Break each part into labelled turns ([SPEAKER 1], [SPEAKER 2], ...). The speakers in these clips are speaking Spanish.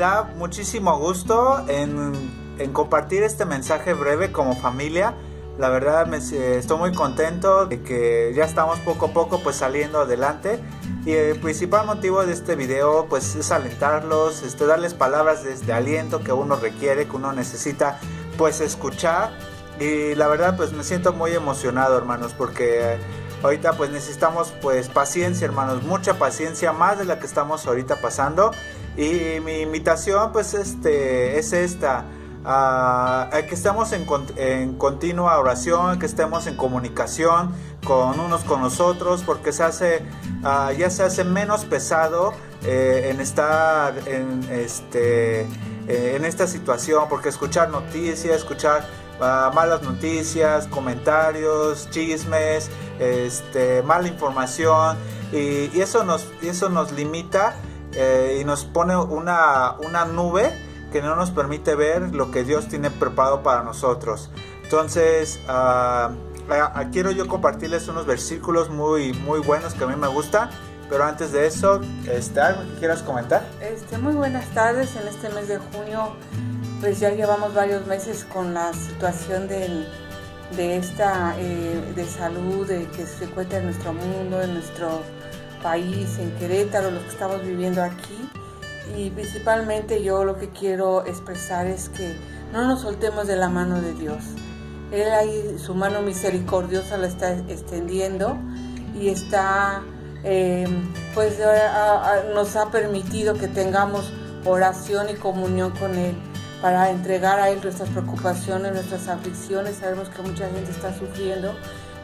[SPEAKER 1] da muchísimo gusto en, en compartir este mensaje breve como familia. La verdad me, estoy muy contento de que ya estamos poco a poco pues saliendo adelante. Y el principal motivo de este video pues es alentarlos, este, darles palabras de, aliento que uno requiere, que uno necesita pues escuchar. Y la verdad pues me siento muy emocionado hermanos porque ahorita pues necesitamos pues paciencia hermanos, mucha paciencia más de la que estamos ahorita pasando y mi invitación pues este es esta. Que estemos en, en, continua oración, que estemos en comunicación con unos con nosotros, porque se hace, uh, ya se hace menos pesado eh, en estar en, este, eh, en esta situación, porque escuchar noticias, escuchar uh, malas noticias, comentarios, chismes, este, mala información, y, y eso, nos, eso nos limita eh, y nos pone una, una nube que no nos permite ver lo que Dios tiene preparado para nosotros. Entonces, uh, quiero yo compartirles unos versículos muy, muy buenos que a mí me gustan. Pero antes de eso, este, ¿algo que quieras comentar?
[SPEAKER 2] Este, muy buenas tardes. En este mes de junio, pues ya llevamos varios meses con la situación del, de esta eh, de salud de que se encuentra en nuestro mundo, en nuestro país, en Querétaro, los que estamos viviendo aquí y principalmente yo lo que quiero expresar es que no nos soltemos de la mano de Dios. Él ahí su mano misericordiosa la está extendiendo y está, em, pues nos ha permitido que tengamos oración y comunión con Él para entregar a Él nuestras preocupaciones, nuestras aflicciones. Sabemos que mucha gente está sufriendo,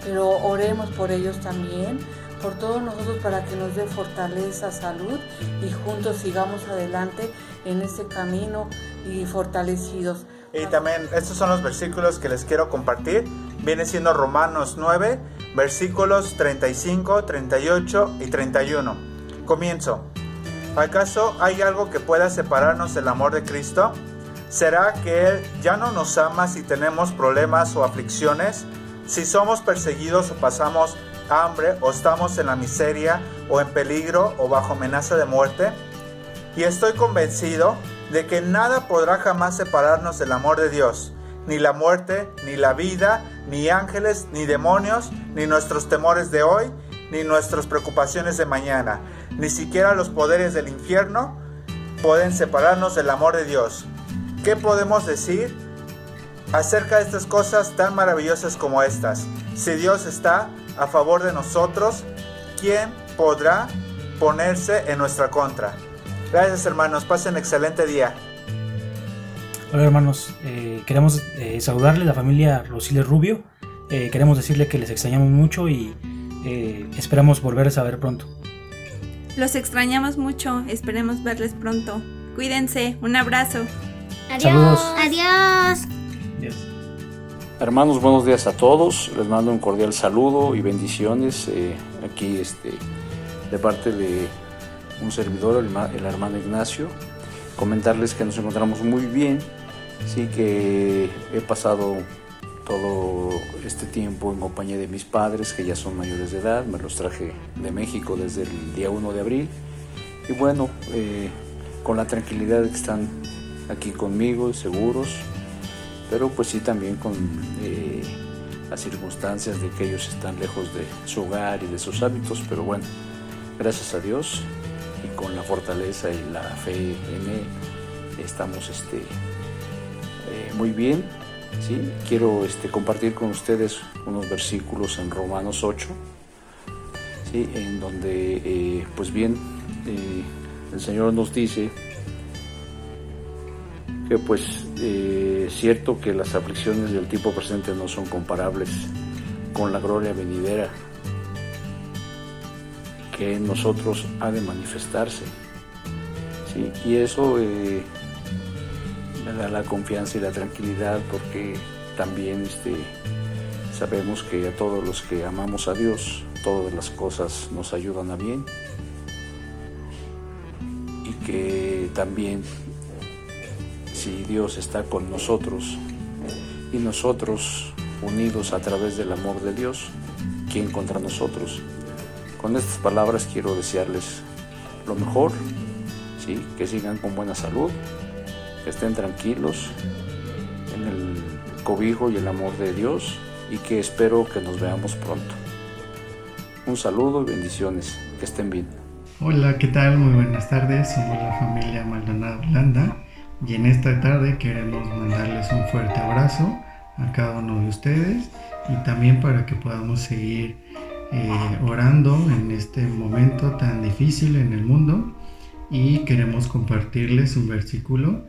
[SPEAKER 2] pero oremos por ellos también por todos nosotros para que nos dé fortaleza, salud y juntos sigamos adelante en este camino y fortalecidos.
[SPEAKER 1] Y también estos son los versículos que les quiero compartir. Viene siendo Romanos 9, versículos 35, 38 y 31. Comienzo. ¿Acaso hay algo que pueda separarnos del amor de Cristo? ¿Será que Él ya no nos ama si tenemos problemas o aflicciones? Si somos perseguidos o pasamos hambre o estamos en la miseria o en peligro o bajo amenaza de muerte. Y estoy convencido de que nada podrá jamás separarnos del amor de Dios, ni la muerte, ni la vida, ni ángeles, ni demonios, ni nuestros temores de hoy, ni nuestras preocupaciones de mañana, ni siquiera los poderes del infierno pueden separarnos del amor de Dios. ¿Qué podemos decir acerca de estas cosas tan maravillosas como estas? Si Dios está, a favor de nosotros, ¿quién podrá ponerse en nuestra contra? Gracias hermanos, pasen excelente día.
[SPEAKER 3] Hola hermanos, eh, queremos eh, saludarle a la familia Rosiles Rubio. Eh, queremos decirle que les extrañamos mucho y esperamos volverles a ver pronto.
[SPEAKER 4] Los extrañamos mucho, esperemos verles pronto. Cuídense, un abrazo.
[SPEAKER 5] Adiós. Adiós.
[SPEAKER 6] Hermanos, buenos días a todos. Les mando un cordial saludo y bendiciones eh, aquí este, de parte de un servidor, el, hermano Ignacio. Comentarles que nos encontramos muy bien, sí que he pasado todo este tiempo en compañía de mis padres que ya son mayores de edad, me los traje de México desde el día 1 de abril y bueno, eh, con la tranquilidad de que están aquí conmigo, seguros, pero pues sí también con eh, las circunstancias de que ellos están lejos de su hogar y de sus hábitos, pero bueno, gracias a Dios y con la fortaleza y la fe en Él estamos este, eh, muy bien. ¿sí? Quiero este, compartir con ustedes unos versículos en Romanos 8, ¿sí? en donde eh, pues bien el Señor nos dice que pues eh, cierto que las aflicciones del tipo presente no son comparables con la gloria venidera que en nosotros ha de manifestarse. ¿sí? Y eso eh, me da la confianza y la tranquilidad porque también este, sabemos que a todos los que amamos a Dios, todas las cosas nos ayudan a bien y que también si Dios está con nosotros y nosotros unidos a través del amor de Dios, ¿quién contra nosotros? Con estas palabras quiero desearles lo mejor, ¿sí? que sigan con buena salud, que estén tranquilos en el cobijo y el amor de Dios y que espero que nos veamos pronto. Un saludo y bendiciones, que estén bien.
[SPEAKER 7] Hola, ¿qué tal? Muy buenas tardes, somos la familia Maldonado Landa y en esta tarde queremos mandarles un fuerte abrazo a cada uno de ustedes y también para que podamos seguir eh, orando en este momento tan difícil en el mundo y queremos compartirles un versículo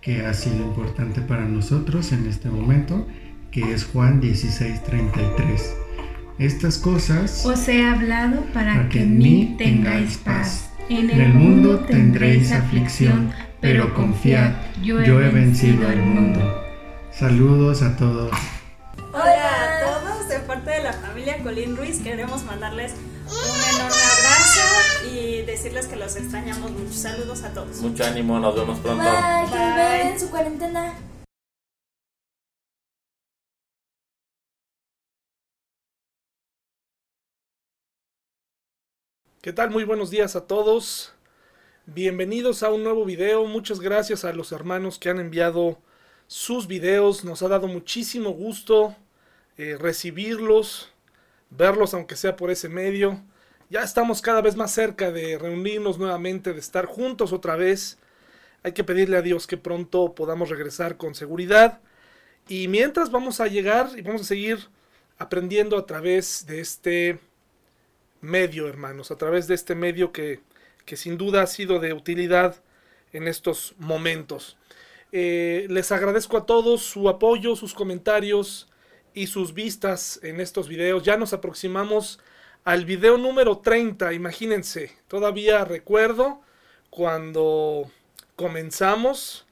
[SPEAKER 7] que ha sido importante para nosotros en este momento, que es Juan 16:33. Estas cosas
[SPEAKER 8] os he hablado para, que en mí tengáis paz. En el, mundo tendréis aflicción, pero confiad, yo he, vencido al mundo.
[SPEAKER 7] Saludos a todos.
[SPEAKER 9] Hola a todos, de parte de la familia Colín Ruiz queremos mandarles un enorme abrazo y decirles que los extrañamos mucho. Saludos a todos.
[SPEAKER 10] Mucho ánimo, nos vemos pronto.
[SPEAKER 11] Bye, Bye. en su cuarentena.
[SPEAKER 12] ¿Qué tal? Muy buenos días a todos. Bienvenidos a un nuevo video. Muchas gracias a los hermanos que han enviado sus videos. Nos ha dado muchísimo gusto eh, recibirlos, verlos aunque sea por ese medio. Ya estamos cada vez más cerca de reunirnos nuevamente, de estar juntos otra vez. Hay que pedirle a Dios que pronto podamos regresar con seguridad. Y mientras vamos a llegar y vamos a seguir aprendiendo a través de este medio, hermanos, a través de este medio que, que sin duda ha sido de utilidad en estos momentos. Eh, les agradezco a todos su apoyo, sus comentarios y sus vistas en estos videos. Ya nos aproximamos al video número 30, imagínense. Todavía recuerdo cuando comenzamos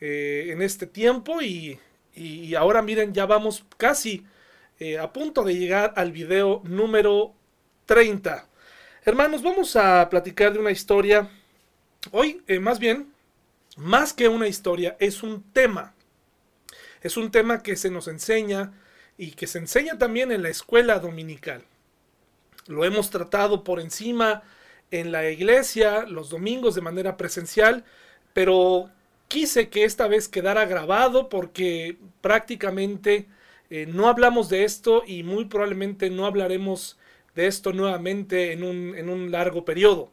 [SPEAKER 12] eh, en este tiempo y, y, ahora miren, ya vamos casi eh, a punto de llegar al video número 30. Hermanos, vamos a platicar de una historia. Hoy, más bien, más que una historia, es un tema. Es un tema que se nos enseña y que se enseña también en la escuela dominical. Lo hemos tratado por encima en la iglesia los domingos de manera presencial, pero quise que esta vez quedara grabado porque prácticamente eh, no hablamos de esto y muy probablemente no hablaremos de esto nuevamente en un, en un largo periodo.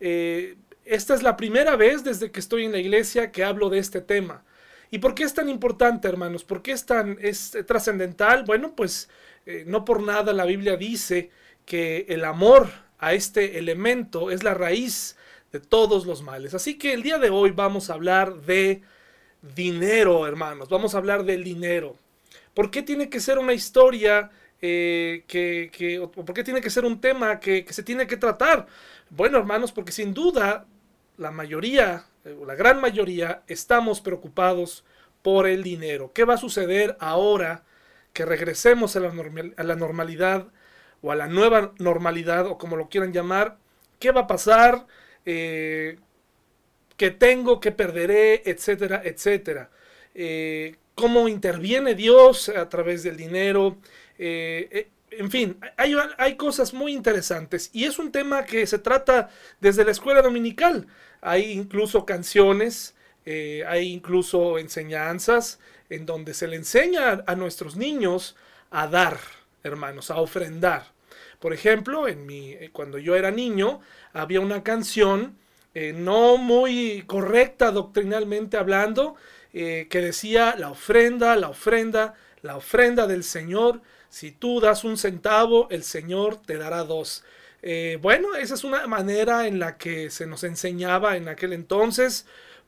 [SPEAKER 12] Eh, esta es la primera vez desde que estoy en la iglesia que hablo de este tema. ¿Y por qué es tan importante, hermanos? ¿Por qué es tan es trascendental? Bueno, pues eh, no por nada la Biblia dice que el amor a este elemento es la raíz de todos los males. Así que el día de hoy vamos a hablar de dinero, hermanos. Vamos a hablar del dinero. ¿Por qué tiene que ser una historia eh, que, que, por qué tiene que ser un tema que, que, se tiene que tratar? Bueno, hermanos, porque sin duda la mayoría, eh, la gran mayoría, estamos preocupados por el dinero. ¿Qué va a suceder ahora que regresemos a la, a la normalidad o a la nueva normalidad o como lo quieran llamar? ¿Qué va a pasar? Eh, ¿Qué tengo? ¿Qué perderé? Etcétera, etcétera. ¿Cómo interviene Dios a través del dinero? En fin, hay, hay, cosas muy interesantes y es un tema que se trata desde la escuela dominical. Hay incluso canciones, eh, hay incluso enseñanzas en donde se le enseña a nuestros niños a dar, hermanos, a ofrendar. Por ejemplo, en mi, eh, cuando yo era niño, había una canción eh, no muy correcta doctrinalmente hablando, que decía la ofrenda, la ofrenda, la ofrenda del Señor si tú das un centavo, el Señor te dará dos. Eh, bueno, esa es una manera en la que se nos enseñaba en aquel entonces,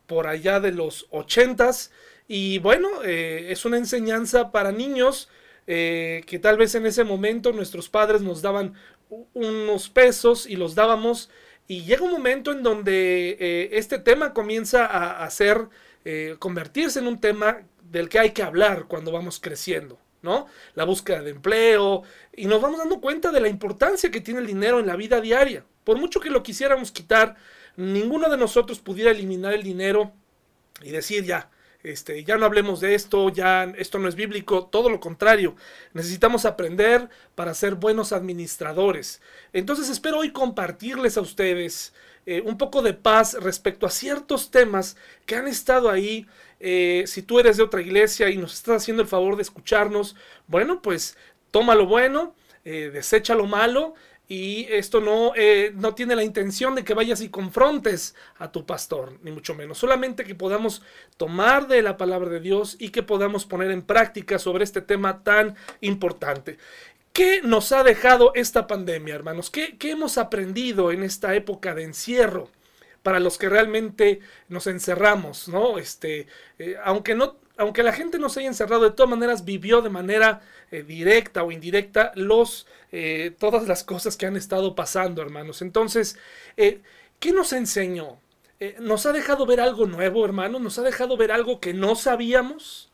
[SPEAKER 12] por allá de los ochentas. Y bueno, eh, es una enseñanza para niños eh, que tal vez en ese momento nuestros padres nos daban unos pesos y los dábamos. Y llega un momento en donde este tema comienza a, a ser, convertirse en un tema del que hay que hablar cuando vamos creciendo. La búsqueda de empleo, y nos vamos dando cuenta de la importancia que tiene el dinero en la vida diaria. Por mucho que lo quisiéramos quitar, ninguno de nosotros pudiera eliminar el dinero y decir ya, este, ya no hablemos de esto, ya esto no es bíblico, todo lo contrario, necesitamos aprender para ser buenos administradores. Entonces espero hoy compartirles a ustedes eh, un poco de paz respecto a ciertos temas que han estado ahí. Eh, si tú eres de otra iglesia y nos estás haciendo el favor de escucharnos, bueno, pues toma lo bueno, desecha lo malo y esto no, no tiene la intención de que vayas y confrontes a tu pastor, ni mucho menos. Solamente que podamos tomar de la palabra de Dios y que podamos poner en práctica sobre este tema tan importante. ¿Qué nos ha dejado esta pandemia, hermanos? ¿Qué, hemos aprendido en esta época de encierro? Para los que realmente nos encerramos, ¿no? Este, eh, aunque no, aunque la gente no se haya encerrado, de todas maneras vivió de manera eh, directa o indirecta los, eh, todas las cosas que han estado pasando, hermanos. Entonces, ¿qué nos enseñó? ¿Nos ha dejado ver algo nuevo, hermanos? ¿Nos ha dejado ver algo que no sabíamos?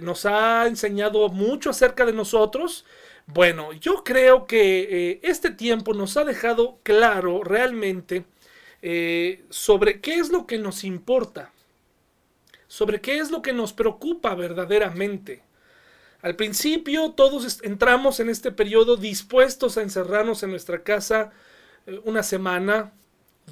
[SPEAKER 12] ¿Nos ha enseñado mucho acerca de nosotros? Bueno, yo creo que este tiempo nos ha dejado claro realmente eh, sobre qué es lo que nos importa, sobre qué es lo que nos preocupa verdaderamente. Al principio todos entramos en este periodo dispuestos a encerrarnos en nuestra casa eh, una semana,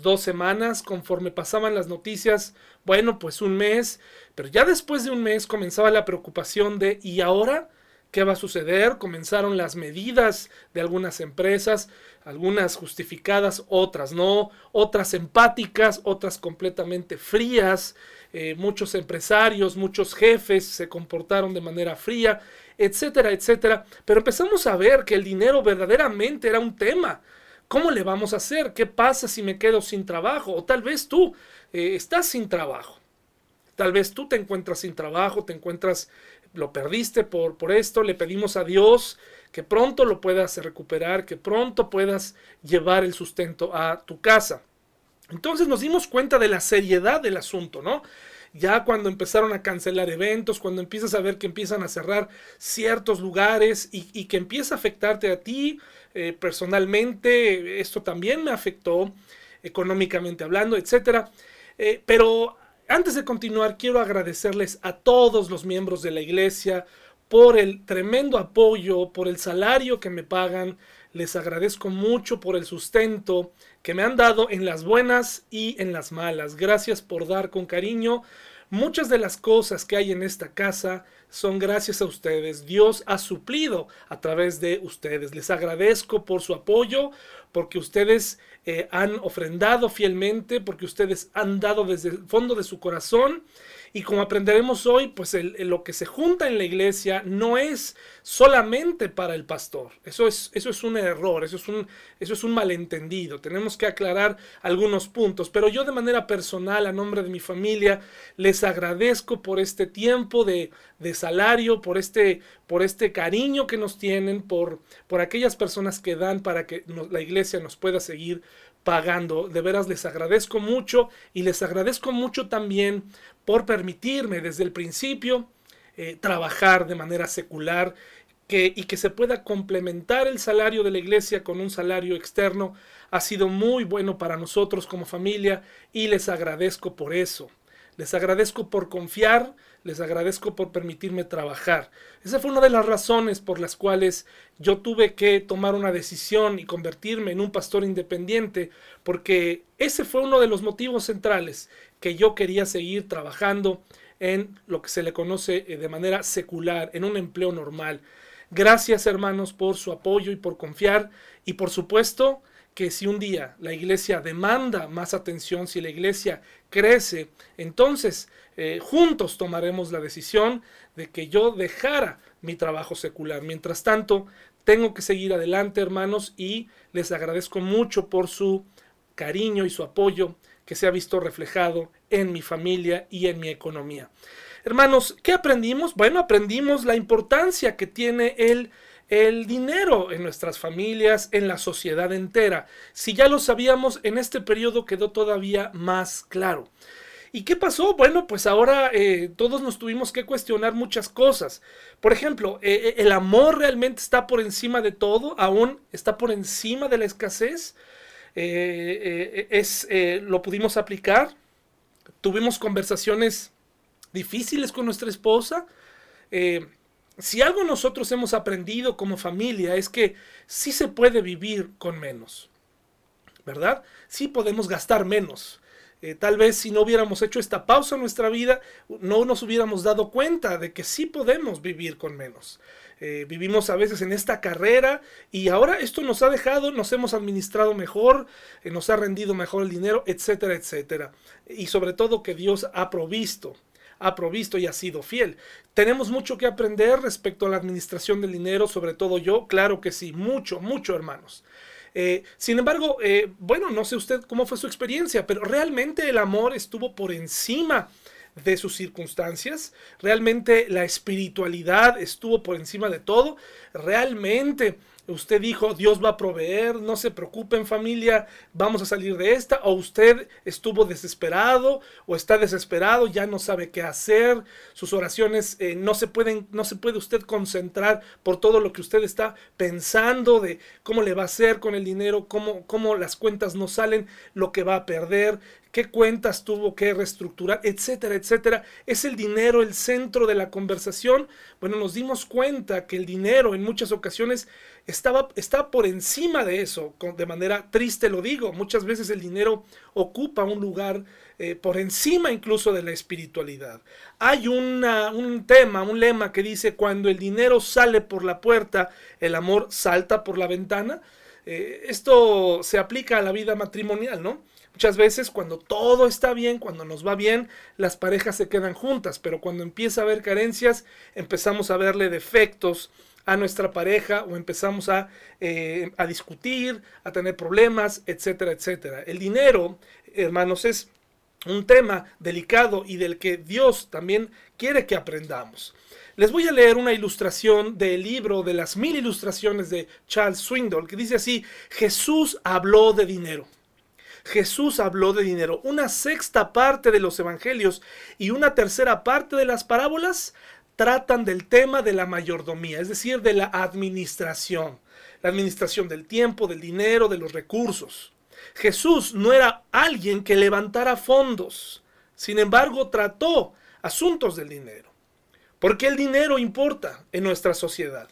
[SPEAKER 12] dos semanas, conforme pasaban las noticias, bueno, pues un mes, pero ya después de un mes comenzaba la preocupación de ¿y ahora? ¿Qué va a suceder? Comenzaron las medidas de algunas empresas, algunas justificadas, otras no, otras empáticas, otras completamente frías. Eh, muchos empresarios, muchos jefes se comportaron de manera fría, etcétera, etcétera. Pero empezamos a ver que el dinero verdaderamente era un tema. ¿Cómo le vamos a hacer? ¿Qué pasa si me quedo sin trabajo? O tal vez tú eh, estás sin trabajo. Tal vez tú te encuentras sin trabajo, te encuentras lo perdiste por, por esto, le pedimos a Dios que pronto lo puedas recuperar, que pronto puedas llevar el sustento a tu casa. Entonces nos dimos cuenta de la seriedad del asunto, ¿no? Ya cuando empezaron a cancelar eventos, cuando empiezas a ver que empiezan a cerrar ciertos lugares y, que empieza a afectarte a ti eh, personalmente, esto también me afectó económicamente hablando, etcétera. Eh, pero antes de continuar, quiero agradecerles a todos los miembros de la iglesia por el tremendo apoyo, por el salario que me pagan. Les agradezco mucho por el sustento que me han dado en las buenas y en las malas. Gracias por dar con cariño. Muchas de las cosas que hay en esta casa son gracias a ustedes. Dios ha suplido a través de ustedes. Les agradezco por su apoyo, porque ustedes eh, han ofrendado fielmente, porque ustedes han dado desde el fondo de su corazón y como aprenderemos hoy, pues lo que se junta en la iglesia no es solamente para el pastor. Eso es, eso es un error, eso es un, eso es un malentendido. Tenemos que aclarar algunos puntos. Pero yo de manera personal, a nombre de mi familia, les agradezco por este tiempo de, de salario, por este, por este cariño que nos tienen, por, por aquellas personas que dan para que la iglesia nos pueda seguir pagando. De veras les agradezco mucho y les agradezco mucho también por permitirme desde el principio eh, trabajar de manera secular que, y que se pueda complementar el salario de la iglesia con un salario externo ha sido muy bueno para nosotros como familia y les agradezco por eso. Les agradezco por confiar, les agradezco por permitirme trabajar. Esa fue una de las razones por las cuales yo tuve que tomar una decisión y convertirme en un pastor independiente, porque ese fue uno de los motivos centrales que yo quería seguir trabajando en lo que se le conoce eh, de manera secular, en un empleo normal. Gracias hermanos por su apoyo y por confiar y por supuesto que si un día la iglesia demanda más atención, si la iglesia crece, entonces eh, juntos tomaremos la decisión de que yo dejara mi trabajo secular. Mientras tanto, tengo que seguir adelante, hermanos, y les agradezco mucho por su cariño y su apoyo que se ha visto reflejado en mi familia y en mi economía. Hermanos, ¿qué aprendimos? Bueno, aprendimos la importancia que tiene el el dinero en nuestras familias, en la sociedad entera. Si ya lo sabíamos, en este periodo quedó todavía más claro. ¿Y qué pasó? Bueno, pues ahora eh, todos nos tuvimos que cuestionar muchas cosas. Por ejemplo, eh, eh, ¿el amor realmente está por encima de todo? ¿Aún está por encima de la escasez? es, ¿Lo pudimos aplicar? ¿Tuvimos conversaciones difíciles con nuestra esposa? Si algo nosotros hemos aprendido como familia es que sí se puede vivir con menos. ¿verdad? Sí podemos gastar menos. Eh, tal vez si no hubiéramos hecho esta pausa en nuestra vida, no nos hubiéramos dado cuenta de que sí podemos vivir con menos. Eh, vivimos a veces en esta carrera y ahora esto nos ha dejado, nos hemos administrado mejor, eh, nos ha rendido mejor el dinero, etcétera, etcétera. Y sobre todo que Dios ha provisto ha provisto y ha sido fiel. Tenemos mucho que aprender respecto a la administración del dinero, sobre todo yo, claro que sí, mucho, mucho hermanos. Eh, sin embargo, bueno, no sé usted cómo fue su experiencia, pero realmente el amor estuvo por encima de sus circunstancias. Realmente la espiritualidad estuvo por encima de todo. Realmente usted dijo, Dios va a proveer, no se preocupen familia, vamos a salir de esta, o usted estuvo desesperado o está desesperado, ya no sabe qué hacer, sus oraciones eh, no se pueden, no se puede usted concentrar por todo lo que usted está pensando de cómo le va a hacer con el dinero, cómo, cómo las cuentas no salen, lo que va a perder, qué cuentas tuvo que reestructurar, etcétera, etcétera. ¿Es el dinero el centro de la conversación? Bueno, nos dimos cuenta que el dinero en muchas ocasiones estaba, está por encima de eso, de manera triste lo digo, muchas veces el dinero ocupa un lugar eh, por encima incluso de la espiritualidad. Hay un tema, un lema que dice, cuando el dinero sale por la puerta, el amor salta por la ventana. Eh, esto se aplica a la vida matrimonial, ¿no? Muchas veces cuando todo está bien, cuando nos va bien, las parejas se quedan juntas, pero cuando empieza a haber carencias, empezamos a verle defectos a nuestra pareja o empezamos a, eh, a discutir, a tener problemas, etcétera, etcétera. El dinero, hermanos, es un tema delicado y del que Dios también quiere que aprendamos. Les voy a leer una ilustración del libro de las mil ilustraciones de Charles Swindoll, que dice así, Jesús habló de dinero. Jesús habló de dinero. Una sexta parte de los evangelios y una tercera parte de las parábolas tratan del tema de la mayordomía, es decir, de la administración. La administración del tiempo, del dinero, de los recursos. Jesús no era alguien que levantara fondos. Sin embargo, trató asuntos del dinero. Porque el dinero importa en nuestra sociedad.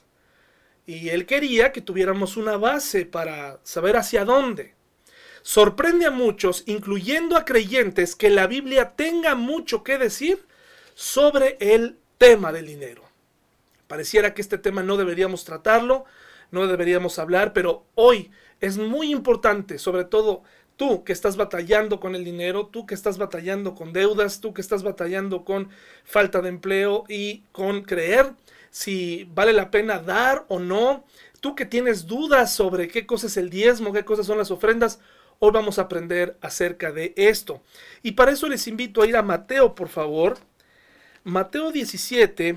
[SPEAKER 12] Y él quería que tuviéramos una base para saber hacia dónde. Sorprende a muchos, incluyendo a creyentes, que la Biblia tenga mucho que decir sobre el tema del dinero. Pareciera que este tema no deberíamos tratarlo, no deberíamos hablar, pero hoy es muy importante, sobre todo tú que estás batallando con el dinero, tú que estás batallando con deudas, tú que estás batallando con falta de empleo y con creer si vale la pena dar o no, tú que tienes dudas sobre qué cosa es el diezmo, qué cosas son las ofrendas, Hoy vamos a aprender acerca de esto. Y para eso les invito a ir a Mateo, por favor. Mateo 17,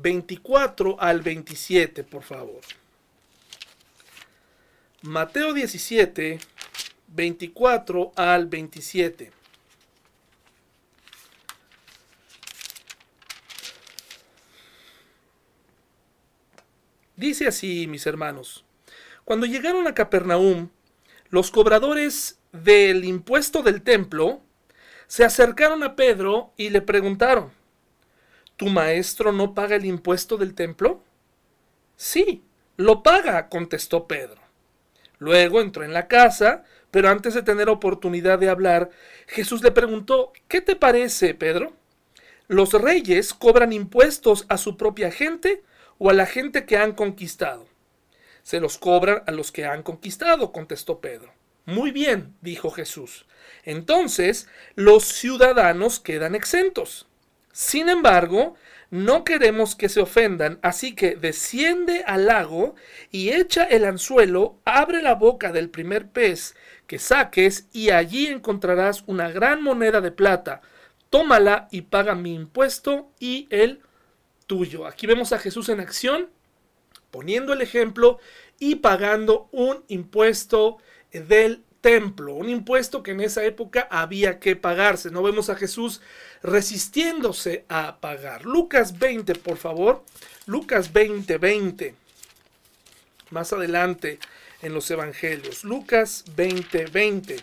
[SPEAKER 12] 24 al 27, por favor. Mateo 17, 24 al 27. Dice así, mis hermanos, cuando llegaron a Capernaum, los cobradores del impuesto del templo se acercaron a Pedro y le preguntaron, ¿Tu maestro no paga el impuesto del templo? Sí, lo paga, contestó Pedro. Luego entró en la casa, pero antes de tener oportunidad de hablar, Jesús le preguntó, ¿qué te parece, Pedro? ¿Los reyes cobran impuestos a su propia gente o a la gente que han conquistado? Se los cobran a los que han conquistado, contestó Pedro. Muy bien, dijo Jesús. Entonces, los ciudadanos quedan exentos. Sin embargo, no queremos que se ofendan, así que desciende al lago y echa el anzuelo, abre la boca del primer pez que saques y allí encontrarás una gran moneda de plata. Tómala y paga mi impuesto y el tuyo. Aquí vemos a Jesús en acción poniendo el ejemplo y pagando un impuesto del templo, un impuesto que en esa época había que pagarse. No vemos a Jesús resistiéndose a pagar. Lucas 20, por favor. Lucas 20, 20. Más adelante en los evangelios. Lucas 20, 20.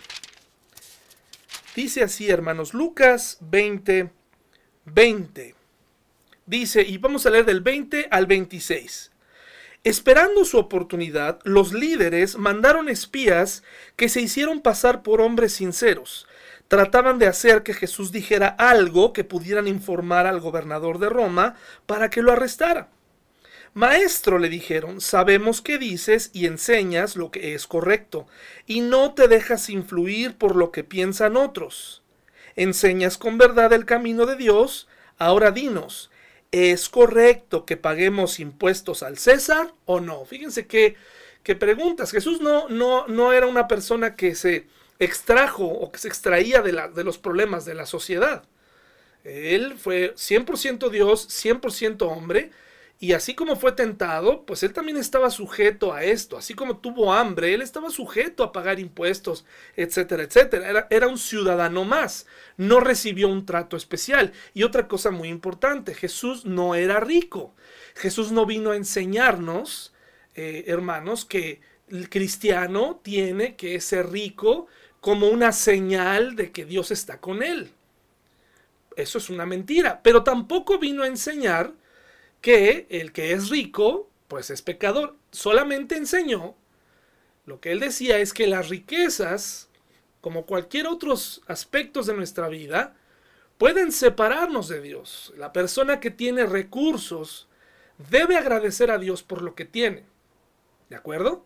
[SPEAKER 12] Dice así, hermanos, Lucas 20, 20. Dice, y vamos a leer del 20 al 26. Esperando su oportunidad, los líderes mandaron espías que se hicieron pasar por hombres sinceros. Trataban de hacer que Jesús dijera algo que pudieran informar al gobernador de Roma para que lo arrestara. Maestro, le dijeron, sabemos que dices y enseñas lo que es correcto, y no te dejas influir por lo que piensan otros. Enseñas con verdad el camino de Dios. Ahora dinos, ¿es correcto que paguemos impuestos al César o no? Fíjense qué, qué preguntas. Jesús no, no, no era una persona que se extrajo o que se extraía de, la, de los problemas de la sociedad. Él fue 100% Dios, 100% hombre, y así como fue tentado, pues él también estaba sujeto a esto. Así como tuvo hambre, él estaba sujeto a pagar impuestos, etcétera, etcétera. Era, era, un ciudadano más. No recibió un trato especial. Y otra cosa muy importante, Jesús no era rico. Jesús no vino a enseñarnos, eh, hermanos, que el cristiano tiene que ser rico como una señal de que Dios está con él. Eso es una mentira. Pero tampoco vino a enseñar que el que es rico, pues es pecador. Solamente enseñó, lo que él decía es que las riquezas, como cualquier otros aspectos de nuestra vida, pueden separarnos de Dios. La persona que tiene recursos debe agradecer a Dios por lo que tiene. ¿De acuerdo?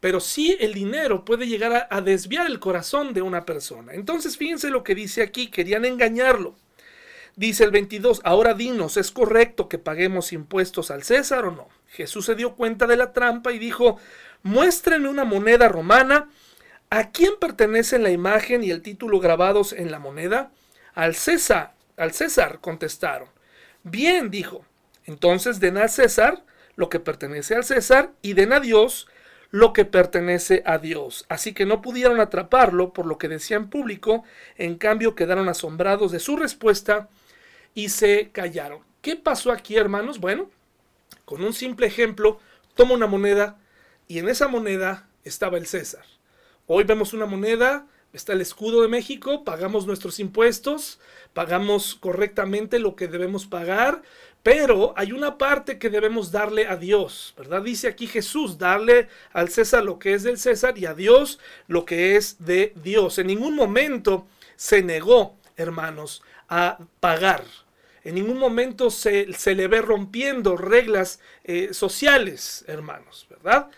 [SPEAKER 12] Pero sí el dinero puede llegar a, a desviar el corazón de una persona. Entonces fíjense lo que dice aquí, querían engañarlo. Dice el 22, ahora dinos, ¿es correcto que paguemos impuestos al César o no? Jesús se dio cuenta de la trampa y dijo, muéstrenme una moneda romana. ¿A quién pertenecen la imagen y el título grabados en la moneda? Al César, al César, contestaron. Bien, dijo. Entonces den al César lo que pertenece al César y den a Dios lo que pertenece a Dios. Así que no pudieron atraparlo por lo que decía en público, en cambio quedaron asombrados de su respuesta y se callaron. ¿Qué pasó aquí, hermanos? Bueno, con un simple ejemplo, toma una moneda y en esa moneda estaba el César. Hoy vemos una moneda, está el escudo de México, pagamos nuestros impuestos, pagamos correctamente lo que debemos pagar, pero hay una parte que debemos darle a Dios, ¿verdad? Dice aquí Jesús, darle al César lo que es del César y a Dios lo que es de Dios. En ningún momento se negó, hermanos, a pagar. En ningún momento se, le ve rompiendo reglas eh, sociales, hermanos, ¿verdad?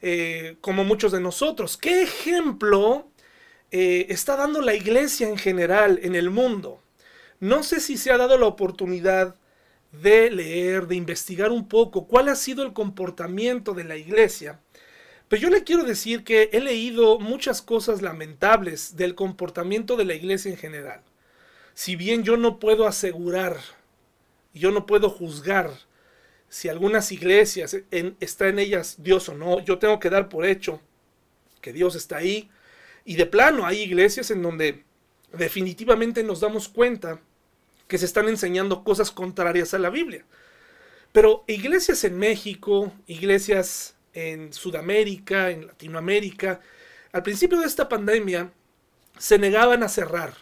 [SPEAKER 12] Eh, como muchos de nosotros. ¿Qué ejemplo eh, está dando la iglesia en general en el mundo? No sé si se ha dado la oportunidad de leer, de investigar un poco cuál ha sido el comportamiento de la iglesia. Pero yo le quiero decir que he leído muchas cosas lamentables del comportamiento de la iglesia en general si bien yo no puedo asegurar, yo no puedo juzgar si algunas iglesias está en ellas Dios o no, yo tengo que dar por hecho que Dios está ahí. Y de plano hay iglesias en donde definitivamente nos damos cuenta que se están enseñando cosas contrarias a la Biblia. Pero iglesias en México, iglesias en Sudamérica, en Latinoamérica, al principio de esta pandemia se negaban a cerrar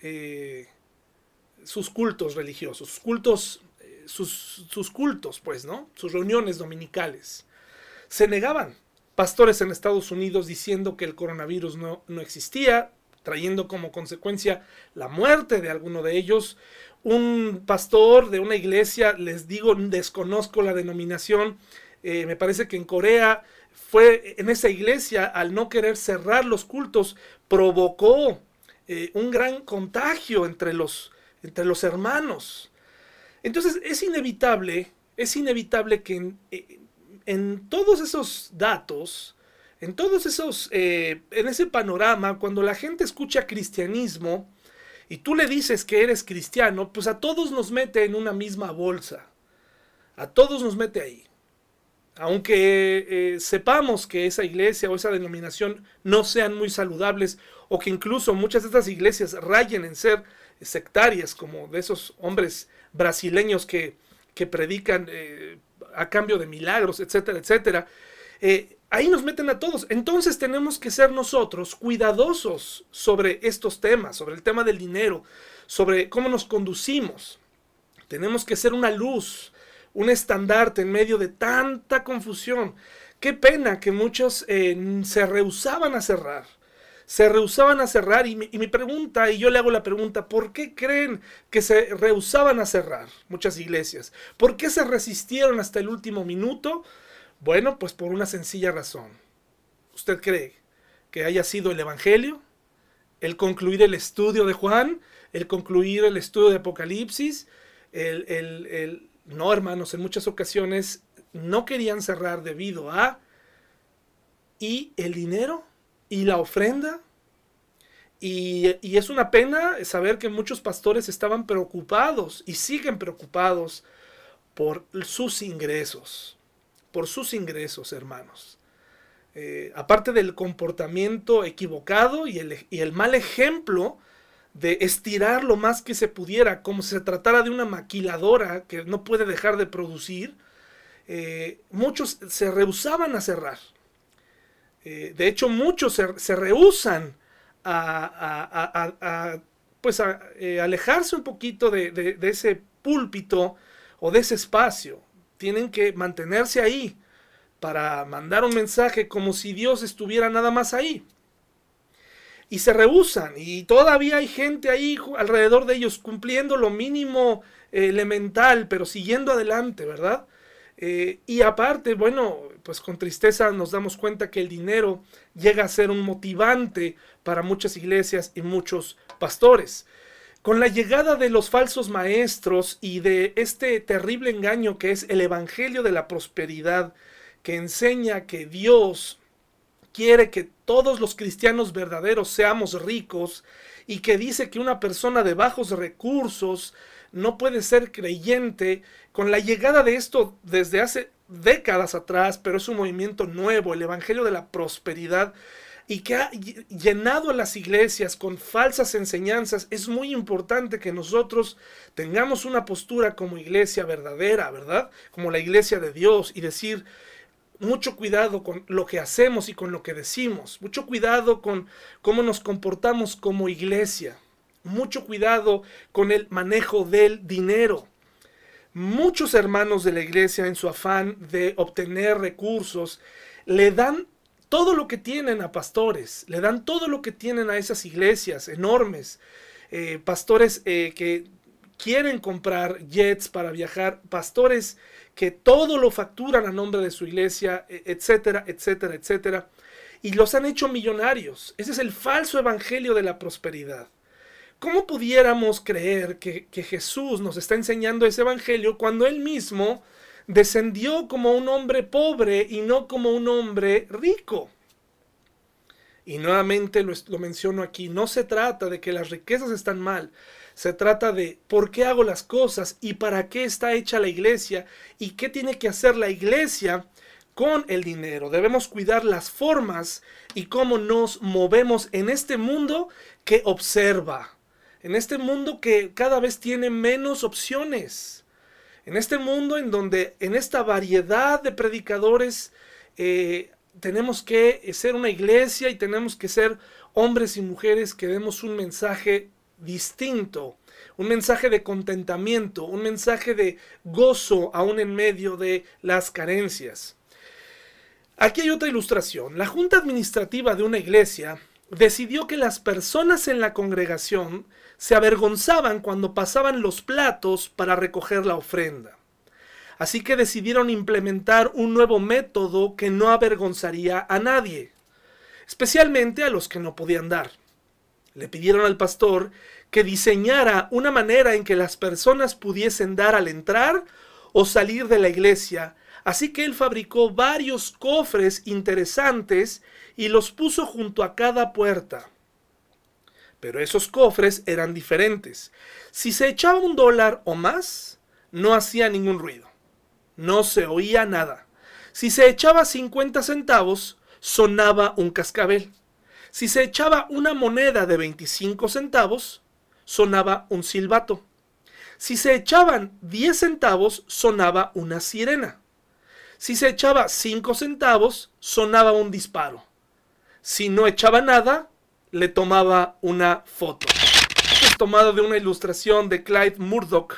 [SPEAKER 12] eh, sus cultos religiosos, sus cultos, eh, sus, cultos, pues, ¿no? Sus reuniones dominicales. Se negaban pastores en Estados Unidos diciendo que el coronavirus no, no existía, trayendo como consecuencia la muerte de alguno de ellos. Un pastor de una iglesia, les digo, desconozco la denominación, eh, me parece que en Corea fue en esa iglesia, al no querer cerrar los cultos, provocó eh, un gran contagio entre los, entre los hermanos. Entonces es inevitable, es inevitable que en, eh, todos esos datos, en todos esos, eh, en ese panorama, cuando la gente escucha cristianismo y tú le dices que eres cristiano, pues a todos nos mete en una misma bolsa. A todos nos mete ahí. Aunque sepamos que esa iglesia o esa denominación no sean muy saludables o que incluso muchas de estas iglesias rayen en ser sectarias, como de esos hombres brasileños que, que predican eh, a cambio de milagros, etcétera, etcétera. Eh, ahí nos meten a todos. Entonces tenemos que ser nosotros cuidadosos sobre estos temas, sobre el tema del dinero, sobre cómo nos conducimos. Tenemos que ser una luz, un estandarte en medio de tanta confusión. Qué pena que muchos eh, se rehusaban a cerrar. Se rehusaban a cerrar y mi, pregunta, y yo le hago la pregunta, ¿por qué creen que se rehusaban a cerrar muchas iglesias? ¿Por qué se resistieron hasta el último minuto? Bueno, pues por una sencilla razón. ¿Usted cree que haya sido el Evangelio? ¿El concluir el estudio de Juan? ¿El concluir el estudio de Apocalipsis? El, el, el... No, hermanos, en muchas ocasiones no querían cerrar debido a... ¿Y el dinero? ¿Y la ofrenda? Y, y, es una pena saber que muchos pastores estaban preocupados y siguen preocupados por sus ingresos por sus ingresos, hermanos. Eh, aparte del comportamiento equivocado y el, y el, mal ejemplo de estirar lo más que se pudiera, como si se tratara de una maquiladora que no puede dejar de producir, eh, muchos se rehusaban a cerrar. Eh, de hecho, muchos se, se rehusan a, a, pues alejarse un poquito de, ese púlpito o de ese espacio tienen que mantenerse ahí para mandar un mensaje como si Dios estuviera nada más ahí. Y se rehusan y todavía hay gente ahí alrededor de ellos cumpliendo lo mínimo eh, elemental, pero siguiendo adelante, ¿verdad? Eh, y aparte, bueno, pues con tristeza nos damos cuenta que el dinero llega a ser un motivante para muchas iglesias y muchos pastores. Con la llegada de los falsos maestros y de este terrible engaño que es el Evangelio de la Prosperidad, que enseña que Dios quiere que todos los cristianos verdaderos seamos ricos y que dice que una persona de bajos recursos no puede ser creyente, con la llegada de esto desde hace décadas atrás, pero es un movimiento nuevo, el Evangelio de la Prosperidad, y que ha llenado a las iglesias con falsas enseñanzas, es muy importante que nosotros tengamos una postura como iglesia verdadera, ¿verdad? Como la iglesia de Dios y decir, mucho cuidado con lo que hacemos y con lo que decimos, mucho cuidado con cómo nos comportamos como iglesia, mucho cuidado con el manejo del dinero. Muchos hermanos de la iglesia en su afán de obtener recursos le dan todo lo que tienen a pastores, le dan todo lo que tienen a esas iglesias enormes, eh, pastores eh, que quieren comprar jets para viajar, pastores que todo lo facturan a nombre de su iglesia, e, etcétera, etcétera, etcétera, y los han hecho millonarios. Ese es el falso evangelio de la prosperidad. ¿Cómo pudiéramos creer que, Jesús nos está enseñando ese evangelio cuando él mismo descendió como un hombre pobre y no como un hombre rico. Y nuevamente lo, lo, menciono aquí, no se trata de que las riquezas están mal, se trata de por qué hago las cosas y para qué está hecha la iglesia y qué tiene que hacer la iglesia con el dinero. Debemos cuidar las formas y cómo nos movemos en este mundo que observa, en este mundo que cada vez tiene menos opciones en este mundo en donde en esta variedad de predicadores eh, tenemos que ser una iglesia y tenemos que ser hombres y mujeres que demos un mensaje distinto, un mensaje de contentamiento, un mensaje de gozo aún en medio de las carencias. Aquí hay otra ilustración. La junta administrativa de una iglesia decidió que las personas en la congregación se avergonzaban cuando pasaban los platos para recoger la ofrenda. Así que decidieron implementar un nuevo método que no avergonzaría a nadie, especialmente a los que no podían dar. Le pidieron al pastor que diseñara una manera en que las personas pudiesen dar al entrar o salir de la iglesia, así que él fabricó varios cofres interesantes y los puso junto a cada puerta pero esos cofres eran diferentes. Si se echaba un dólar o más, no hacía ningún ruido. No se oía nada. Si se echaba 50 centavos, sonaba un cascabel. Si se echaba una moneda de 25 centavos, sonaba un silbato. Si se echaban 10 centavos, sonaba una sirena. Si se echaba 5 centavos, sonaba un disparo. Si no echaba nada, le tomaba una foto. es tomado de una ilustración de Clyde Murdoch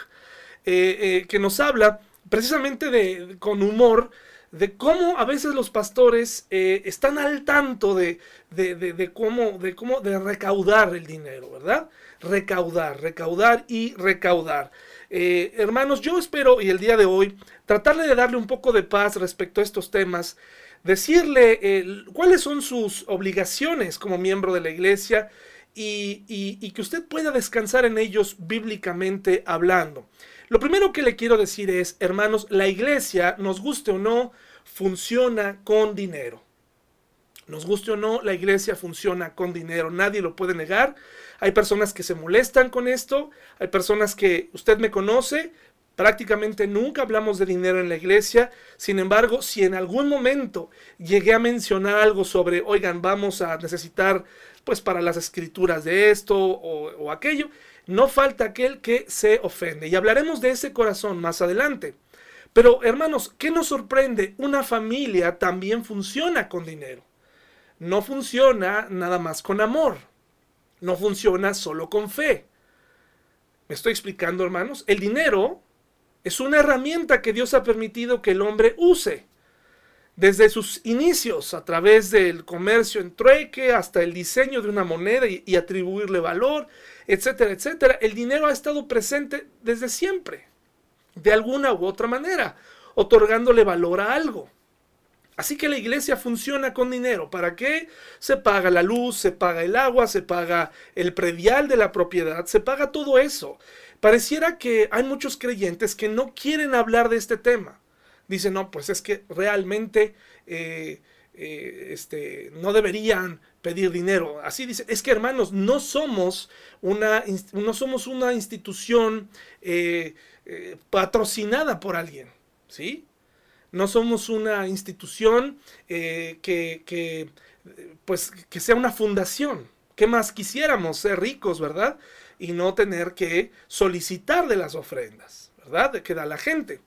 [SPEAKER 12] eh, eh, que nos habla precisamente de, con humor de cómo a veces los pastores eh, están al tanto de, de, cómo, de cómo, de recaudar el dinero, ¿verdad? Recaudar, recaudar y recaudar. Hermanos, yo espero y el día de hoy tratarle de darle un poco de paz respecto a estos temas, decirle cuáles son sus obligaciones como miembro de la iglesia y, y que usted pueda descansar en ellos bíblicamente hablando. Lo primero que le quiero decir es, hermanos, la iglesia, nos guste o no, funciona con dinero. Nos guste o no, la iglesia funciona con dinero, nadie lo puede negar. Hay personas que se molestan con esto, hay personas que usted me conoce, prácticamente nunca hablamos de dinero en la iglesia. Sin embargo, si en algún momento llegué a mencionar algo sobre, oigan, vamos a necesitar pues para las escrituras de esto o, aquello, no falta aquel que se ofende. Y hablaremos de ese corazón más adelante. Pero hermanos, ¿qué nos sorprende? Una familia también funciona con dinero. No funciona nada más con amor. No funciona solo con fe. ¿Me estoy explicando, hermanos? El dinero es una herramienta que Dios ha permitido que el hombre use. Desde sus inicios, a través del comercio en trueque, hasta el diseño de una moneda y, y atribuirle valor, etcétera, etcétera, el dinero ha estado presente desde siempre, de alguna u otra manera, otorgándole valor a algo. Así que la iglesia funciona con dinero. ¿Para qué? Se paga la luz, se paga el agua, se paga el predial de la propiedad, se paga todo eso. Pareciera que hay muchos creyentes que no quieren hablar de este tema. Dicen, no, pues es que realmente eh, eh, este, no deberían pedir dinero. Así dice, es que hermanos, no somos una, no somos una institución eh, patrocinada por alguien, ¿sí? No somos una institución que, pues, que sea una fundación. ¿Qué más quisiéramos? Ser ricos, ¿verdad? Y no tener que solicitar de las ofrendas, ¿verdad? Que da la gente.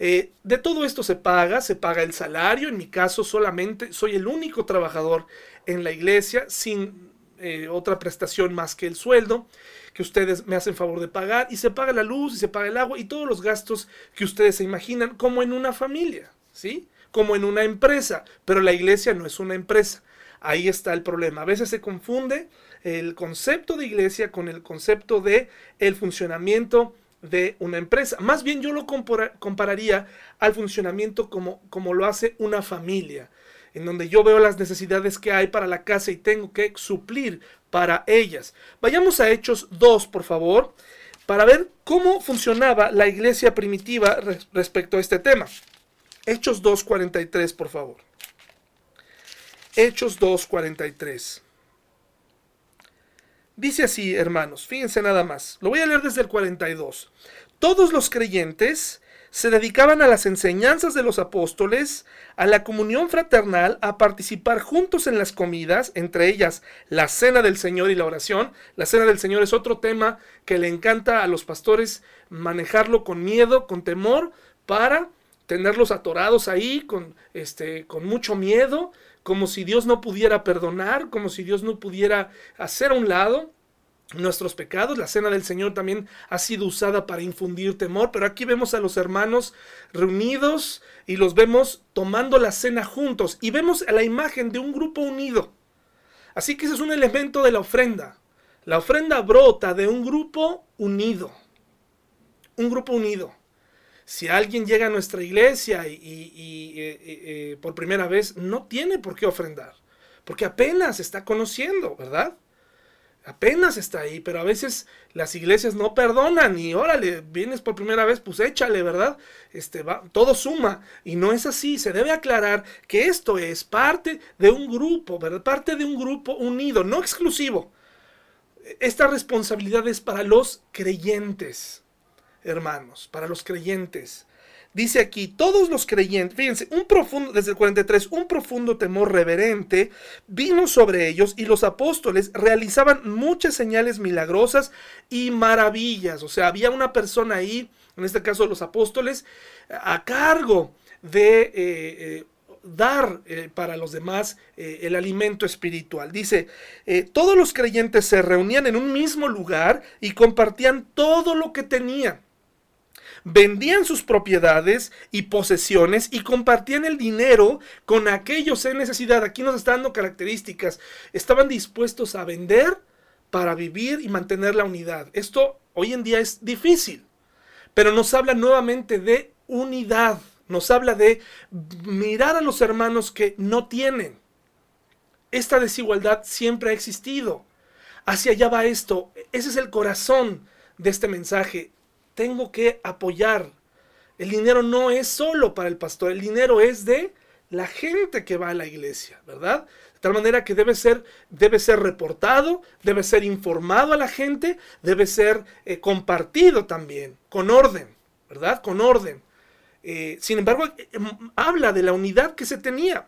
[SPEAKER 12] Eh, de todo esto se paga, se paga el salario, en mi caso solamente soy el único trabajador en la iglesia sin eh, otra prestación más que el sueldo que ustedes me hacen favor de pagar y se paga la luz y se paga el agua y todos los gastos que ustedes se imaginan como en una familia, ¿sí? Como en una empresa, pero la iglesia no es una empresa. Ahí está el problema. A veces se confunde el concepto de iglesia con el concepto de el funcionamiento de una empresa. Más bien yo lo compararía al funcionamiento como, como lo hace una familia, en donde yo veo las necesidades que hay para la casa y tengo que suplir para ellas. Vayamos a Hechos 2, por favor, para ver cómo funcionaba la iglesia primitiva respecto a este tema. Hechos 2.43, por favor. Hechos 2.43. Dice así, hermanos, fíjense nada más. Lo voy a leer desde el 42. Todos los creyentes se dedicaban a las enseñanzas de los apóstoles, a la comunión fraternal, a participar juntos en las comidas, entre ellas la cena del Señor y la oración. La cena del Señor es otro tema que le encanta a los pastores manejarlo con miedo, con temor, para tenerlos atorados ahí con, este, con mucho miedo, como si Dios no pudiera perdonar, como si Dios no pudiera hacer a un lado nuestros pecados. La cena del Señor también ha sido usada para infundir temor, pero aquí vemos a los hermanos reunidos y los vemos tomando la cena juntos y vemos la imagen de un grupo unido. Así que ese es un elemento de la ofrenda. La ofrenda brota de un grupo unido. Un grupo unido si alguien llega a nuestra iglesia y, eh, eh, eh, por primera vez, no tiene por qué ofrendar, porque apenas está conociendo, ¿verdad? Apenas está ahí, pero a veces las iglesias no perdonan y órale, vienes por primera vez, pues échale, ¿verdad? Este va, todo suma y no es así, se debe aclarar que esto es parte de un grupo, ¿verdad? Parte de un grupo unido, no exclusivo. Esta responsabilidad es para los creyentes, hermanos, para los creyentes. Dice aquí, todos los creyentes, fíjense, un profundo, desde el 43, un profundo temor reverente vino sobre ellos y los apóstoles realizaban muchas señales milagrosas y maravillas. O sea, había una persona ahí, en este caso los apóstoles, a cargo de eh, eh, dar eh, para los demás el alimento espiritual. Dice, todos los creyentes se reunían en un mismo lugar y compartían todo lo que tenían vendían sus propiedades y posesiones y compartían el dinero con aquellos en necesidad. Aquí nos están dando características. Estaban dispuestos a vender para vivir y mantener la unidad. Esto hoy en día es difícil, pero nos habla nuevamente de unidad. Nos habla de mirar a los hermanos que no tienen. Esta desigualdad siempre ha existido. Hacia allá va esto. Ese es el corazón de este mensaje. Tengo que apoyar. El dinero no es solo para el pastor, el dinero es de la gente que va a la iglesia, ¿verdad? De tal manera que debe ser, debe ser reportado, debe ser informado a la gente, debe ser eh, compartido también, con orden, ¿verdad? Con orden. Eh, sin embargo, eh, habla de la unidad que se tenía.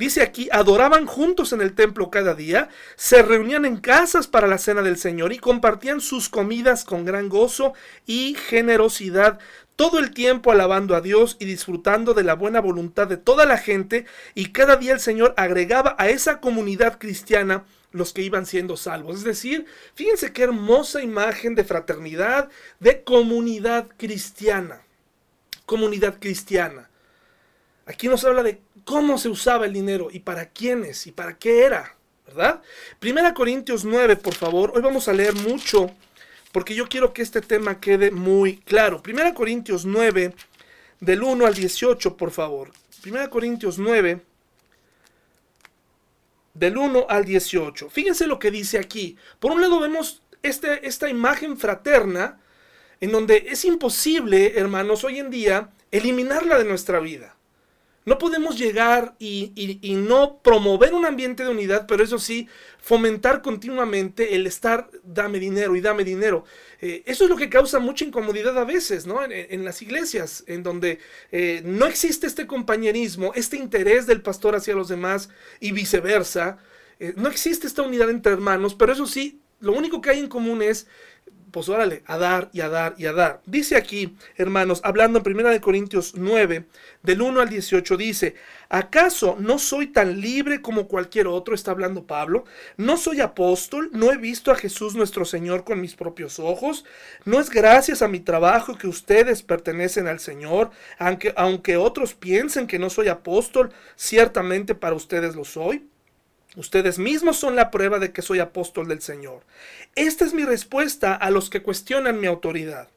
[SPEAKER 12] Dice aquí, adoraban juntos en el templo cada día, se reunían en casas para la cena del Señor y compartían sus comidas con gran gozo y generosidad, todo el tiempo alabando a Dios y disfrutando de la buena voluntad de toda la gente, y cada día el Señor agregaba a esa comunidad cristiana los que iban siendo salvos. Es decir, fíjense qué hermosa imagen de fraternidad, de comunidad cristiana. Comunidad cristiana. Aquí nos habla de cómo se usaba el dinero y para quiénes y para qué era, ¿verdad? Primera Corintios 9, por favor. Hoy vamos a leer mucho porque yo quiero que este tema quede muy claro. Primera Corintios 9, del 1 al 18, por favor. Primera Corintios 9, del 1 al 18. Fíjense lo que dice aquí. Por un lado vemos este, esta imagen fraterna en donde es imposible, hermanos, hoy en día eliminarla de nuestra vida. No podemos llegar y, no promover un ambiente de unidad, pero eso sí, fomentar continuamente el estar, dame dinero y dame dinero. Eh, eso es lo que causa mucha incomodidad a veces, ¿no? En, las iglesias, en donde eh, no existe este compañerismo, este interés del pastor hacia los demás y viceversa. Eh, no existe esta unidad entre hermanos, pero eso sí, lo único que hay en común es pues órale, a dar y a dar y a dar. Dice aquí, hermanos, hablando en 1 Corintios 9, del 1 al 18, dice, ¿acaso no soy tan libre como cualquier otro? Está hablando Pablo. No soy apóstol, no he visto a Jesús nuestro Señor con mis propios ojos. No es gracias a mi trabajo que ustedes pertenecen al Señor, aunque, aunque otros piensen que no soy apóstol, ciertamente para ustedes lo soy. Ustedes mismos son la prueba de que soy apóstol del Señor. Esta es mi respuesta a los que cuestionan mi autoridad.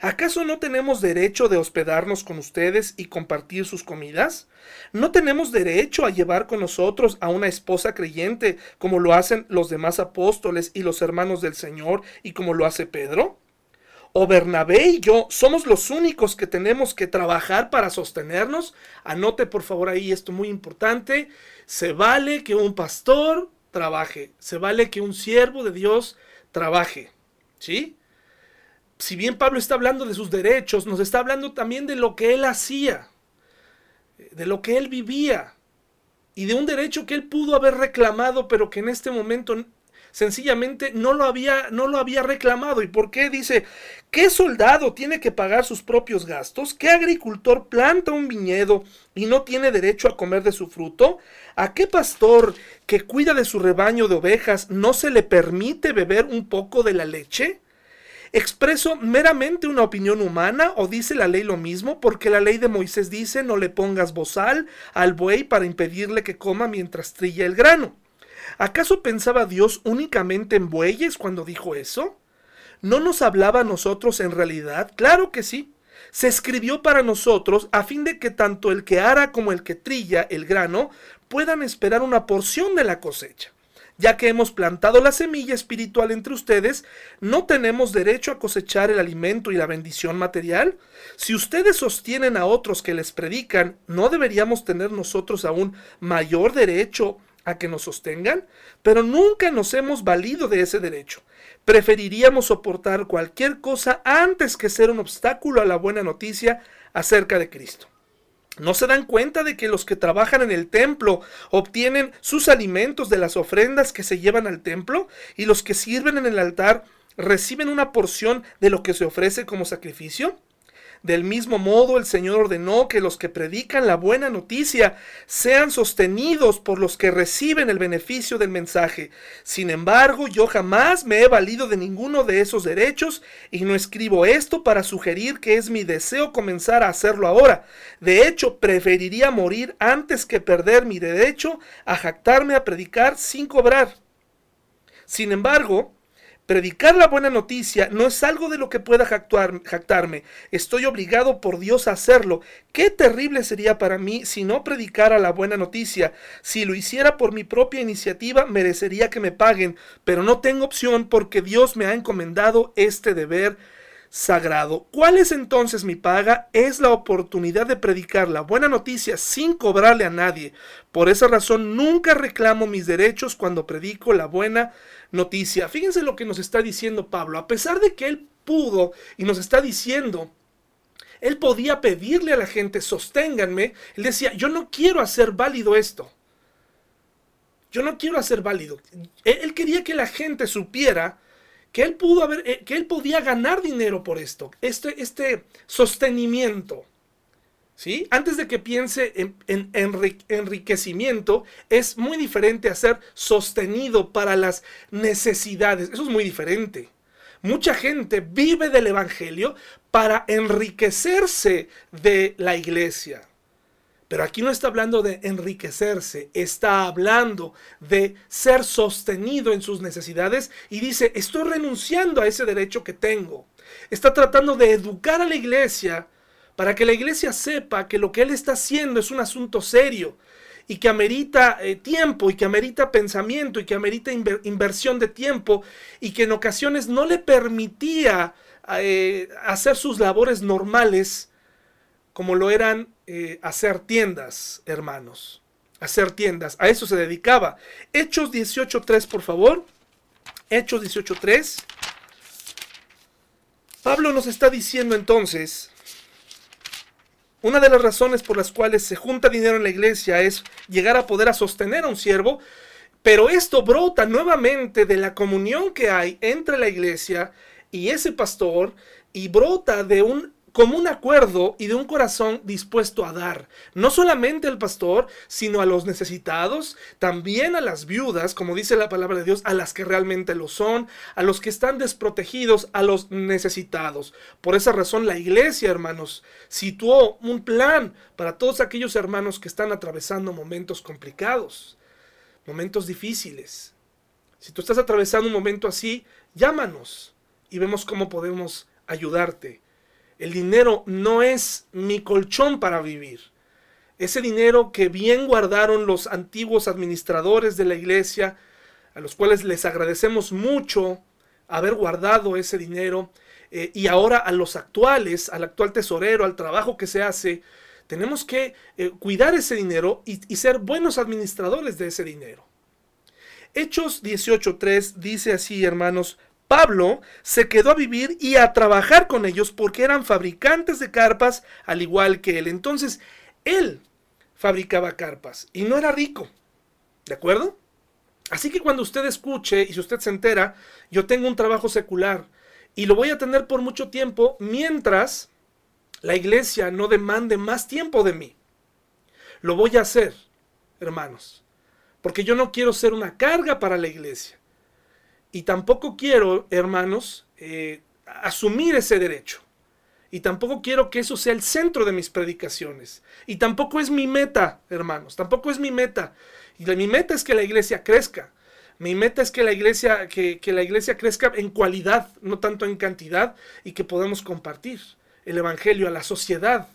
[SPEAKER 12] ¿Acaso no tenemos derecho de hospedarnos con ustedes y compartir sus comidas? ¿No tenemos derecho a llevar con nosotros a una esposa creyente como lo hacen los demás apóstoles y los hermanos del Señor y como lo hace Pedro? ¿O Bernabé y yo somos los únicos que tenemos que trabajar para sostenernos? Anote por favor ahí esto muy importante. Se vale que un pastor trabaje, se vale que un siervo de Dios trabaje, ¿sí? Si bien Pablo está hablando de sus derechos, nos está hablando también de lo que él hacía, de lo que él vivía y de un derecho que él pudo haber reclamado, pero que en este momento sencillamente no lo había, no lo había reclamado. ¿Y por qué? Dice, ¿qué soldado tiene que pagar sus propios gastos? ¿Qué agricultor planta un viñedo y no tiene derecho a comer de su fruto? ¿A qué pastor que cuida de su rebaño de ovejas no se le permite beber un poco de la leche? ¿Expreso meramente una opinión humana o dice la ley lo mismo? Porque la ley de Moisés dice no le pongas bozal al buey para impedirle que coma mientras trilla el grano. ¿Acaso pensaba Dios únicamente en bueyes cuando dijo eso? ¿No nos hablaba a nosotros en realidad? Claro que sí. Se escribió para nosotros a fin de que tanto el que ara como el que trilla el grano puedan esperar una porción de la cosecha. Ya que hemos plantado la semilla espiritual entre ustedes, ¿no tenemos derecho a cosechar el alimento y la bendición material? Si ustedes sostienen a otros que les predican, ¿no deberíamos tener nosotros aún mayor derecho a que nos sostengan, pero nunca nos hemos valido de ese derecho. Preferiríamos soportar cualquier cosa antes que ser un obstáculo a la buena noticia acerca de Cristo. ¿No se dan cuenta de que los que trabajan en el templo obtienen sus alimentos de las ofrendas que se llevan al templo y los que sirven en el altar reciben una porción de lo que se ofrece como sacrificio? Del mismo modo, el Señor ordenó que los que predican la buena noticia sean sostenidos por los que reciben el beneficio del mensaje. Sin embargo, yo jamás me he valido de ninguno de esos derechos y no escribo esto para sugerir que es mi deseo comenzar a hacerlo ahora. De hecho, preferiría morir antes que perder mi derecho a jactarme a predicar sin cobrar. Sin embargo, Predicar la buena noticia no es algo de lo que pueda jactarme. Estoy obligado por Dios a hacerlo. Qué terrible sería para mí si no predicara la buena noticia. Si lo hiciera por mi propia iniciativa, merecería que me paguen, pero no tengo opción porque Dios me ha encomendado este deber sagrado. ¿Cuál es entonces mi paga? Es la oportunidad de predicar la buena noticia sin cobrarle a nadie. Por esa razón nunca reclamo mis derechos cuando predico la buena noticia. Fíjense lo que nos está diciendo Pablo. A pesar de que él pudo y nos está diciendo, él podía pedirle a la gente, sosténganme. Él decía, yo no quiero hacer válido esto. Yo no quiero hacer válido. Él, quería que la gente supiera que él pudo haber, eh, que él podía ganar dinero por esto, este, este sostenimiento. ¿Sí? Antes de que piense en, enriquecimiento, es muy diferente a ser sostenido para las necesidades. Eso es muy diferente. Mucha gente vive del Evangelio para enriquecerse de la iglesia. Pero aquí no está hablando de enriquecerse, está hablando de ser sostenido en sus necesidades y dice, estoy renunciando a ese derecho que tengo. Está tratando de educar a la iglesia para que la iglesia sepa que lo que él está haciendo es un asunto serio y que amerita eh, tiempo y que amerita pensamiento y que amerita inversión de tiempo y que en ocasiones no le permitía eh, hacer sus labores normales como lo eran eh, hacer tiendas, hermanos. Hacer tiendas. A eso se dedicaba. Hechos 18.3, por favor. Hechos 18.3. Pablo nos está diciendo entonces una de las razones por las cuales se junta dinero en la iglesia es llegar a poder a sostener a un siervo, pero esto brota nuevamente de la comunión que hay entre la iglesia y ese pastor y brota de un un acuerdo y de un corazón dispuesto a dar, no solamente al pastor, sino a los necesitados, también a las viudas, como dice la palabra de Dios, a las que realmente lo son, a los que están desprotegidos, a los necesitados. Por esa razón la iglesia, hermanos, situó un plan para todos aquellos hermanos que están atravesando momentos complicados, momentos difíciles. Si tú estás atravesando un momento así, llámanos y vemos cómo podemos ayudarte. El dinero no es mi colchón para vivir. Ese dinero que bien guardaron los antiguos administradores de la iglesia, a los cuales les agradecemos mucho haber guardado ese dinero, eh, y ahora a los actuales, al actual tesorero, al trabajo que se hace, tenemos que eh, cuidar ese dinero y, y ser buenos administradores de ese dinero. Hechos 18.3 dice así, hermanos, Pablo se quedó a vivir y a trabajar con ellos porque eran fabricantes de carpas al igual que él. Entonces, él fabricaba carpas y no era rico. ¿De acuerdo? Así que cuando usted escuche y si usted se entera, yo tengo un trabajo secular y lo voy a tener por mucho tiempo mientras la iglesia no demande más tiempo de mí. Lo voy a hacer, hermanos, porque yo no quiero ser una carga para la iglesia. Y tampoco quiero, hermanos, eh, asumir ese derecho. Y tampoco quiero que eso sea el centro de mis predicaciones. Y tampoco es mi meta, hermanos. Tampoco es mi meta. Y mi meta es que la iglesia crezca. Mi meta es que la iglesia, que, que la iglesia crezca en cualidad, no tanto en cantidad, y que podamos compartir el evangelio a la sociedad.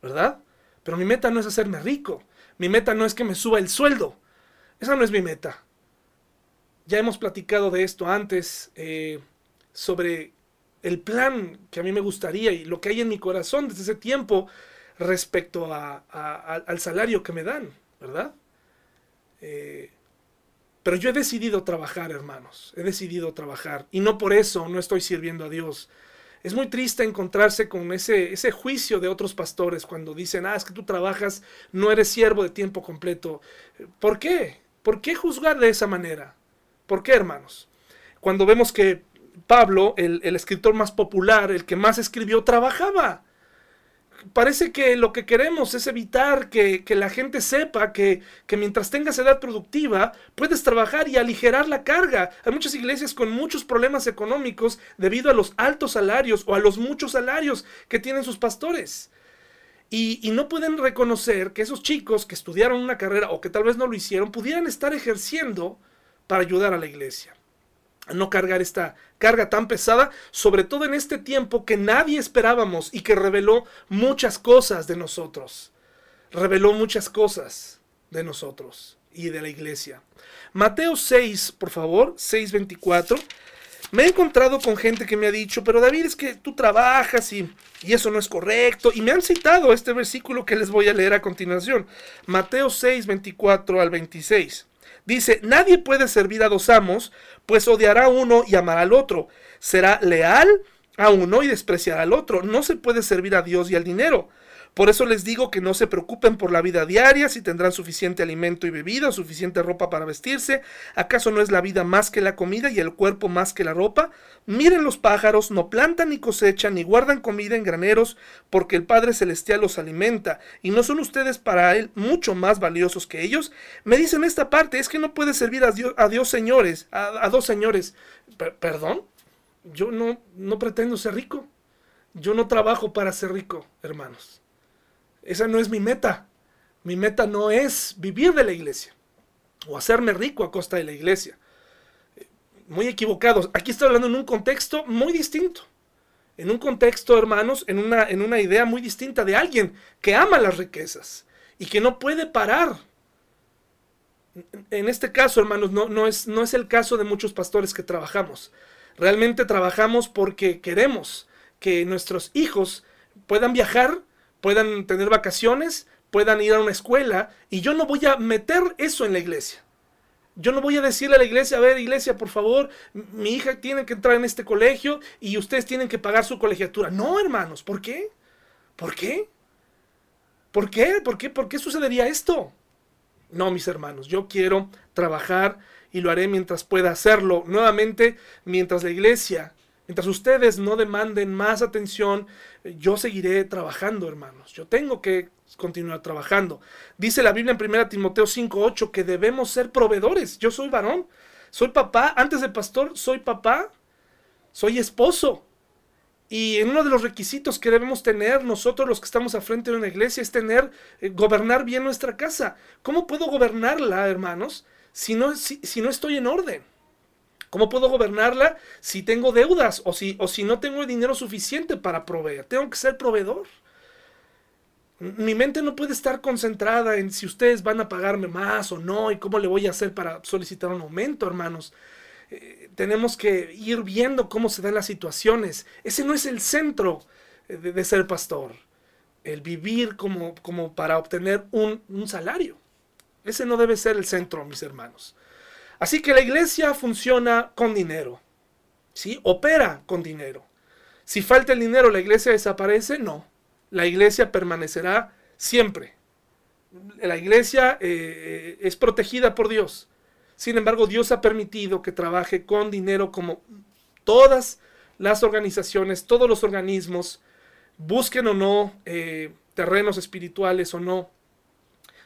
[SPEAKER 12] ¿Verdad? Pero mi meta no es hacerme rico. Mi meta no es que me suba el sueldo. Esa no es mi meta. Ya hemos platicado de esto antes, eh, sobre el plan que a mí me gustaría y lo que hay en mi corazón desde ese tiempo respecto al salario que me dan, ¿verdad? Eh, pero yo he decidido trabajar, hermanos, he decidido trabajar y no por eso no estoy sirviendo a Dios. Es muy triste encontrarse con ese, ese juicio de otros pastores cuando dicen, ah, es que tú trabajas, no eres siervo de tiempo completo. ¿Por qué? ¿Por qué juzgar de esa manera? ¿Por qué, hermanos? Cuando vemos que Pablo, el, escritor más popular, el que más escribió, trabajaba. parece que lo que queremos es evitar que, la gente sepa que, que, mientras tengas edad productiva puedes trabajar y aligerar la carga. Hay muchas iglesias con muchos problemas económicos debido a los altos salarios o a los muchos salarios que tienen sus pastores. Y, y, no pueden reconocer que esos chicos que estudiaron una carrera o que tal vez no lo hicieron pudieran estar ejerciendo para ayudar a la iglesia no cargar esta carga tan pesada, sobre todo en este tiempo que nadie esperábamos y que reveló muchas cosas de nosotros. Reveló muchas cosas de nosotros y de la iglesia. Mateo 6, por favor, 6:24. Me he encontrado con gente que me ha dicho, pero David, es que tú trabajas y, y, eso no es correcto. Y me han citado este versículo que les voy a leer a continuación. Mateo 6, 24 al 26. Dice, nadie puede servir a dos amos, pues odiará a uno y amará al otro. Será leal a uno y despreciará al otro. No se puede servir a Dios y al dinero. Por eso les digo que no se preocupen por la vida diaria, si tendrán suficiente alimento y bebida, suficiente ropa para vestirse. ¿Acaso no es la vida más que la comida y el cuerpo más que la ropa? Miren los pájaros, no plantan ni cosechan, ni guardan comida en graneros, porque el Padre Celestial los alimenta. ¿Y no son ustedes para Él mucho más valiosos que ellos? Me dicen esta parte, es que no puede servir a Dios, señores, a, dos señores. ¿Perdón? Yo no, no pretendo ser rico. Yo no trabajo para ser rico, hermanos. Esa no es mi meta. Mi meta no es vivir de la iglesia o hacerme rico a costa de la iglesia. Muy equivocados. Aquí estoy hablando en un contexto muy distinto. En un contexto, hermanos, en una, en una idea muy distinta de alguien que ama las riquezas y que no puede parar. En este caso, hermanos, no, no, es, no es el caso de muchos pastores que trabajamos. Realmente trabajamos porque queremos que nuestros hijos puedan viajar puedan tener vacaciones, puedan ir a una escuela, y yo no voy a meter eso en la iglesia. Yo no voy a decirle a la iglesia, a ver, iglesia, por favor, mi hija tiene que entrar en este colegio y ustedes tienen que pagar su colegiatura. No, hermanos, ¿por qué? ¿Por qué? ¿Por qué? ¿Por qué? ¿Por qué sucedería esto? No, mis hermanos, yo quiero trabajar y lo haré mientras pueda hacerlo. Nuevamente, mientras la iglesia Mientras ustedes no demanden más atención, yo seguiré trabajando, hermanos. Yo tengo que continuar trabajando. Dice la Biblia en 1 Timoteo 5:8 que debemos ser proveedores. Yo soy varón, soy papá, antes de pastor soy papá, soy esposo. Y uno de los requisitos que debemos tener nosotros los que estamos al frente de una iglesia es tener, eh, gobernar bien nuestra casa. ¿Cómo puedo gobernarla, hermanos, si no, si no estoy en orden? ¿Cómo puedo gobernarla si tengo deudas o si, o si no tengo el dinero suficiente para proveer? Tengo que ser proveedor. Mi mente no puede estar concentrada en si ustedes van a pagarme más o no y cómo le voy a hacer para solicitar un aumento, hermanos. Eh, tenemos que ir viendo cómo se dan las situaciones. Ese no es el centro eh, de, ser pastor. El vivir como, como para obtener un, un salario. Ese no debe ser el centro, mis hermanos. Así que la iglesia funciona con dinero. ¿Sí? Opera con dinero. Si falta el dinero, ¿la iglesia desaparece? No. La iglesia permanecerá siempre. La iglesia eh, es protegida por Dios. Sin embargo, Dios ha permitido que trabaje con dinero como todas las organizaciones, todos los organismos, busquen o no eh, terrenos espirituales o no,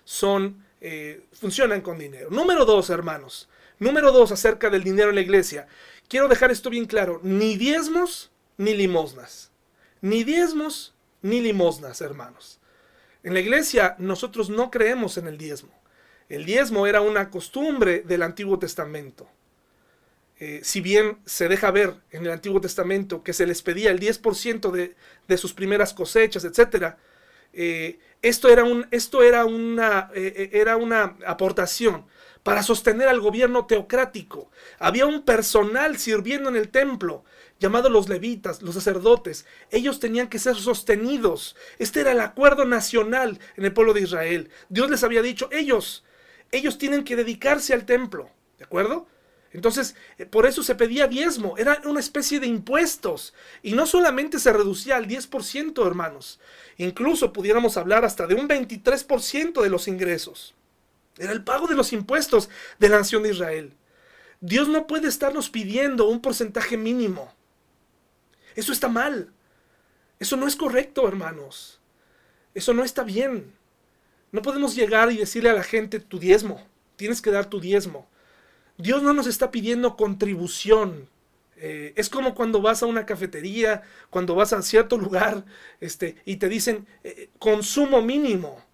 [SPEAKER 12] son, eh, funcionan con dinero. Número dos, hermanos, Número dos, acerca del dinero en la iglesia. Quiero dejar esto bien claro. Ni diezmos ni limosnas. Ni diezmos ni limosnas, hermanos. En la iglesia nosotros no creemos en el diezmo. El diezmo era una costumbre del Antiguo Testamento. Eh, si bien se deja ver en el Antiguo Testamento que se les pedía el 10% de, de, sus primeras cosechas, etc., eh, esto, era, un, esto era, una, eh, era una aportación para sostener al gobierno teocrático. Había un personal sirviendo en el templo, llamado los levitas, los sacerdotes. Ellos tenían que ser sostenidos. Este era el acuerdo nacional en el pueblo de Israel. Dios les había dicho, ellos, ellos tienen que dedicarse al templo. ¿De acuerdo? Entonces, eh, por eso se pedía diezmo, era una especie de impuestos. Y no solamente se reducía al 10%, hermanos. Incluso pudiéramos hablar hasta de un 23% de los ingresos. Era el pago de los impuestos de la nación de Israel. Dios no puede estarnos pidiendo un porcentaje mínimo. Eso está mal. Eso no es correcto, hermanos. Eso no está bien. No podemos llegar y decirle a la gente tu diezmo. Tienes que dar tu diezmo. Dios no nos está pidiendo contribución. Eh, es como cuando vas a una cafetería, cuando vas a cierto lugar este, y te dicen eh, consumo mínimo.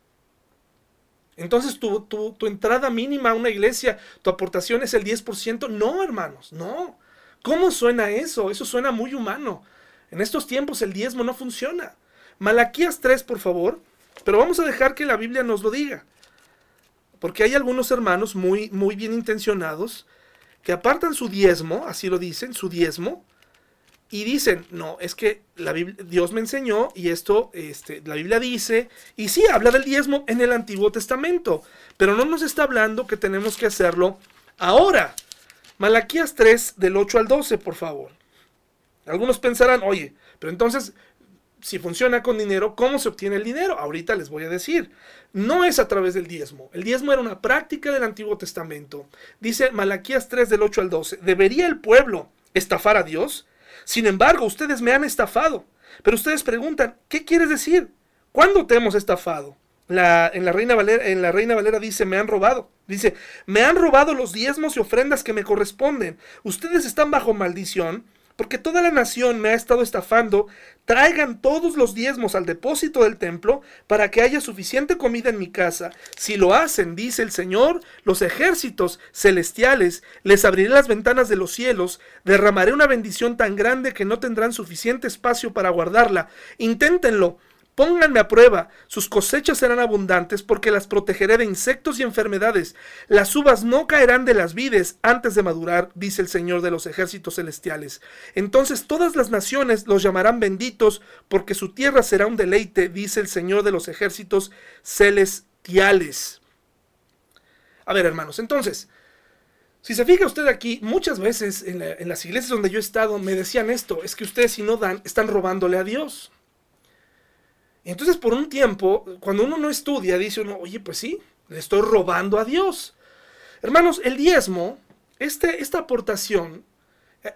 [SPEAKER 12] Entonces tu, tu, entrada mínima a una iglesia, tu aportación es el 10%. No, hermanos, no. ¿Cómo suena eso? Eso suena muy humano. En estos tiempos el diezmo no funciona. Malaquías 3, por favor. Pero vamos a dejar que la Biblia nos lo diga. Porque hay algunos hermanos muy, muy bien intencionados que apartan su diezmo, así lo dicen, su diezmo, y dicen, no, es que la Dios me enseñó y esto, este, la Biblia dice, y sí, habla del diezmo en el Antiguo Testamento, pero no nos está hablando que tenemos que hacerlo ahora. Malaquías 3, del 8 al 12, por favor. Algunos pensarán, oye, pero entonces si funciona con dinero, ¿cómo se obtiene el dinero? Ahorita les voy a decir. No es a través del diezmo. El diezmo era una práctica del Antiguo Testamento. Dice Malaquías 3 del 8 al 12. ¿Debería el pueblo estafar a Dios? Sin embargo, ustedes me han estafado. Pero ustedes preguntan, ¿qué quieres decir? ¿Cuándo te hemos estafado? En la Reina Valera dice, me han robado. Dice, me han robado los diezmos y ofrendas que me corresponden. Ustedes están bajo maldición porque toda la nación me ha estado estafando, traigan todos los diezmos al depósito del templo para que haya suficiente comida en mi casa. Si lo hacen, dice el Señor, los ejércitos celestiales, les abriré las ventanas de los cielos, derramaré una bendición tan grande que no tendrán suficiente espacio para guardarla. Inténtenlo Pónganme a prueba, sus cosechas serán abundantes porque las protegeré de insectos y enfermedades. Las uvas no caerán de las vides antes de madurar, dice el Señor de los ejércitos celestiales. Entonces todas las naciones los llamarán benditos porque su tierra será un deleite, dice el Señor de los ejércitos celestiales. A ver, hermanos, entonces, si se fija usted aquí, muchas veces en, en las iglesias donde yo he estado me decían esto, es que ustedes si no dan, están robándole a Dios. Entonces por un tiempo, cuando uno no estudia, dice uno, oye, pues sí, le estoy robando a Dios. Hermanos, el diezmo, este, esta aportación,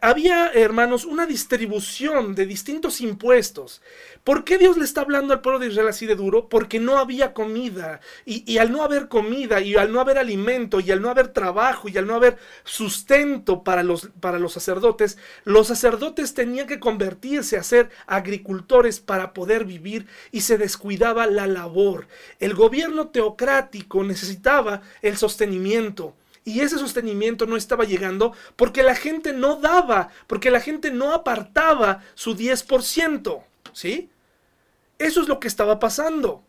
[SPEAKER 12] había, hermanos, una distribución de distintos impuestos. ¿Por qué Dios le está hablando al pueblo de Israel así de duro? Porque no había comida. Y, al no haber comida, y al no haber alimento, y al no haber trabajo, y al no haber sustento para los, para los sacerdotes, los sacerdotes tenían que convertirse a ser agricultores para poder vivir y se descuidaba la labor. El gobierno teocrático necesitaba el sostenimiento. Y ese sostenimiento no estaba llegando porque la gente no daba, porque la gente no apartaba su 10%. ¿Sí? Eso es lo que estaba pasando.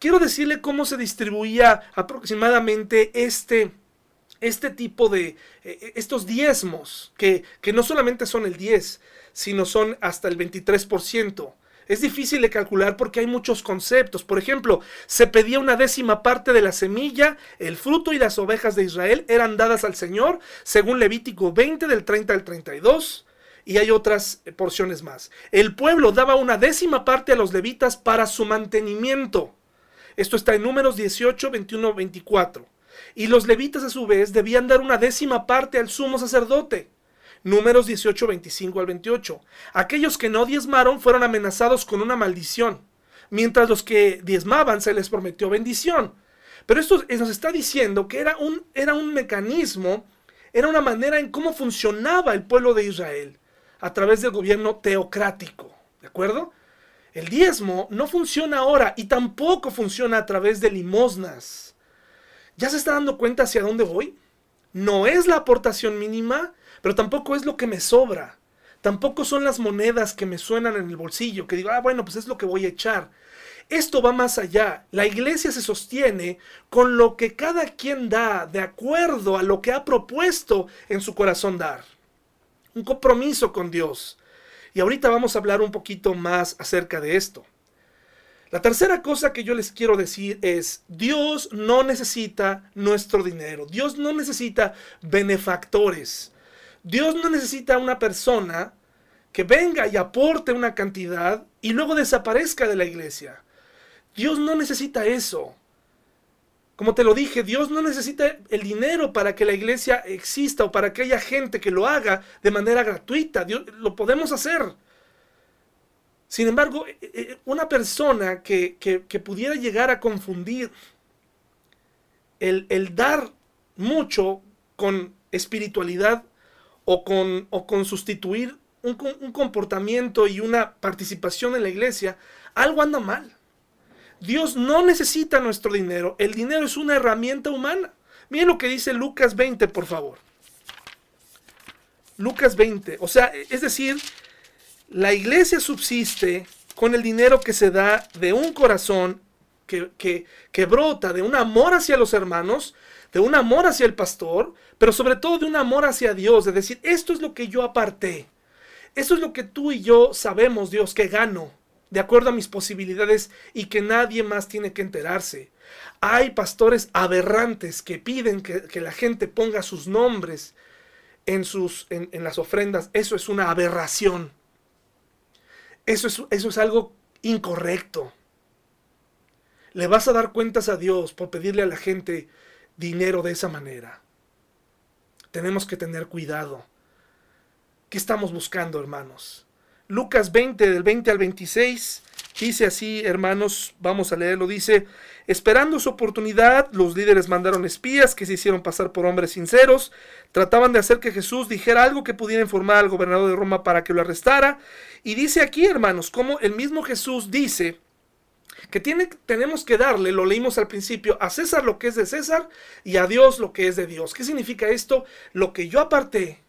[SPEAKER 12] Quiero decirle cómo se distribuía aproximadamente este, este tipo de, eh, eh, estos diezmos, que, que no solamente son el 10, sino son hasta el 23%. Es difícil de calcular porque hay muchos conceptos. Por ejemplo, se pedía una décima parte de la semilla, el fruto y las ovejas de Israel eran dadas al Señor, según Levítico 20 del 30 al 32 y hay otras porciones más. El pueblo daba una décima parte a los levitas para su mantenimiento. Esto está en números 18, 21, 24. Y los levitas a su vez debían dar una décima parte al sumo sacerdote. Números 18, 25 al 28. Aquellos que no diezmaron fueron amenazados con una maldición, mientras los que diezmaban se les prometió bendición. Pero esto nos está diciendo que era un, era un mecanismo, era una manera en cómo funcionaba el pueblo de Israel a través del gobierno teocrático. ¿De acuerdo? El diezmo no funciona ahora y tampoco funciona a través de limosnas. ¿Ya se está dando cuenta hacia dónde voy? No es la aportación mínima, pero tampoco es lo que me sobra. Tampoco son las monedas que me suenan en el bolsillo, que digo, ah, bueno, pues es lo que voy a echar. Esto va más allá. La iglesia se sostiene con lo que cada quien da de acuerdo a lo que ha propuesto en su corazón dar. Un compromiso con Dios. Y ahorita vamos a hablar un poquito más acerca de esto. La tercera cosa que yo les quiero decir es, Dios no necesita nuestro dinero. Dios no necesita benefactores. Dios no necesita una persona que venga y aporte una cantidad y luego desaparezca de la iglesia. Dios no necesita eso. Como te lo dije, Dios no necesita el dinero para que la iglesia exista o para que haya gente que lo haga de manera gratuita. Dios, lo podemos hacer. Sin embargo, eh, eh, una persona que, pudiera llegar a confundir el, dar mucho con espiritualidad o con, o con sustituir un, un, comportamiento y una participación en la iglesia, algo anda mal. Dios no necesita nuestro dinero, el dinero es una herramienta humana. Miren lo que dice Lucas 20, por favor. Lucas 20, o sea, es decir, la iglesia subsiste con el dinero que se da de un corazón que, que, brota de un amor hacia los hermanos, de un amor hacia el pastor, pero sobre todo de un amor hacia Dios, de decir, esto es lo que yo aparté, esto es lo que tú y yo sabemos, Dios, que gano, de acuerdo a mis posibilidades y que nadie más tiene que enterarse. Hay pastores aberrantes que piden que, la gente ponga sus nombres en, sus, en, las ofrendas. Eso es una aberración. Eso es, eso es algo incorrecto. Le vas a dar cuentas a Dios por pedirle a la gente dinero de esa manera. Tenemos que tener cuidado. ¿Qué estamos buscando, hermanos? Lucas 20, del 20 al 26, dice así, hermanos, vamos a leerlo, dice, Esperando su oportunidad, los líderes mandaron espías que se hicieron pasar por hombres sinceros, trataban de hacer que Jesús dijera algo que pudiera informar al gobernador de Roma para que lo arrestara. Y dice aquí, hermanos, como el mismo Jesús dice que tiene, tenemos que darle, lo leímos al principio, a César lo que es de César y a Dios lo que es de Dios. ¿Qué significa esto? Lo que yo aparté,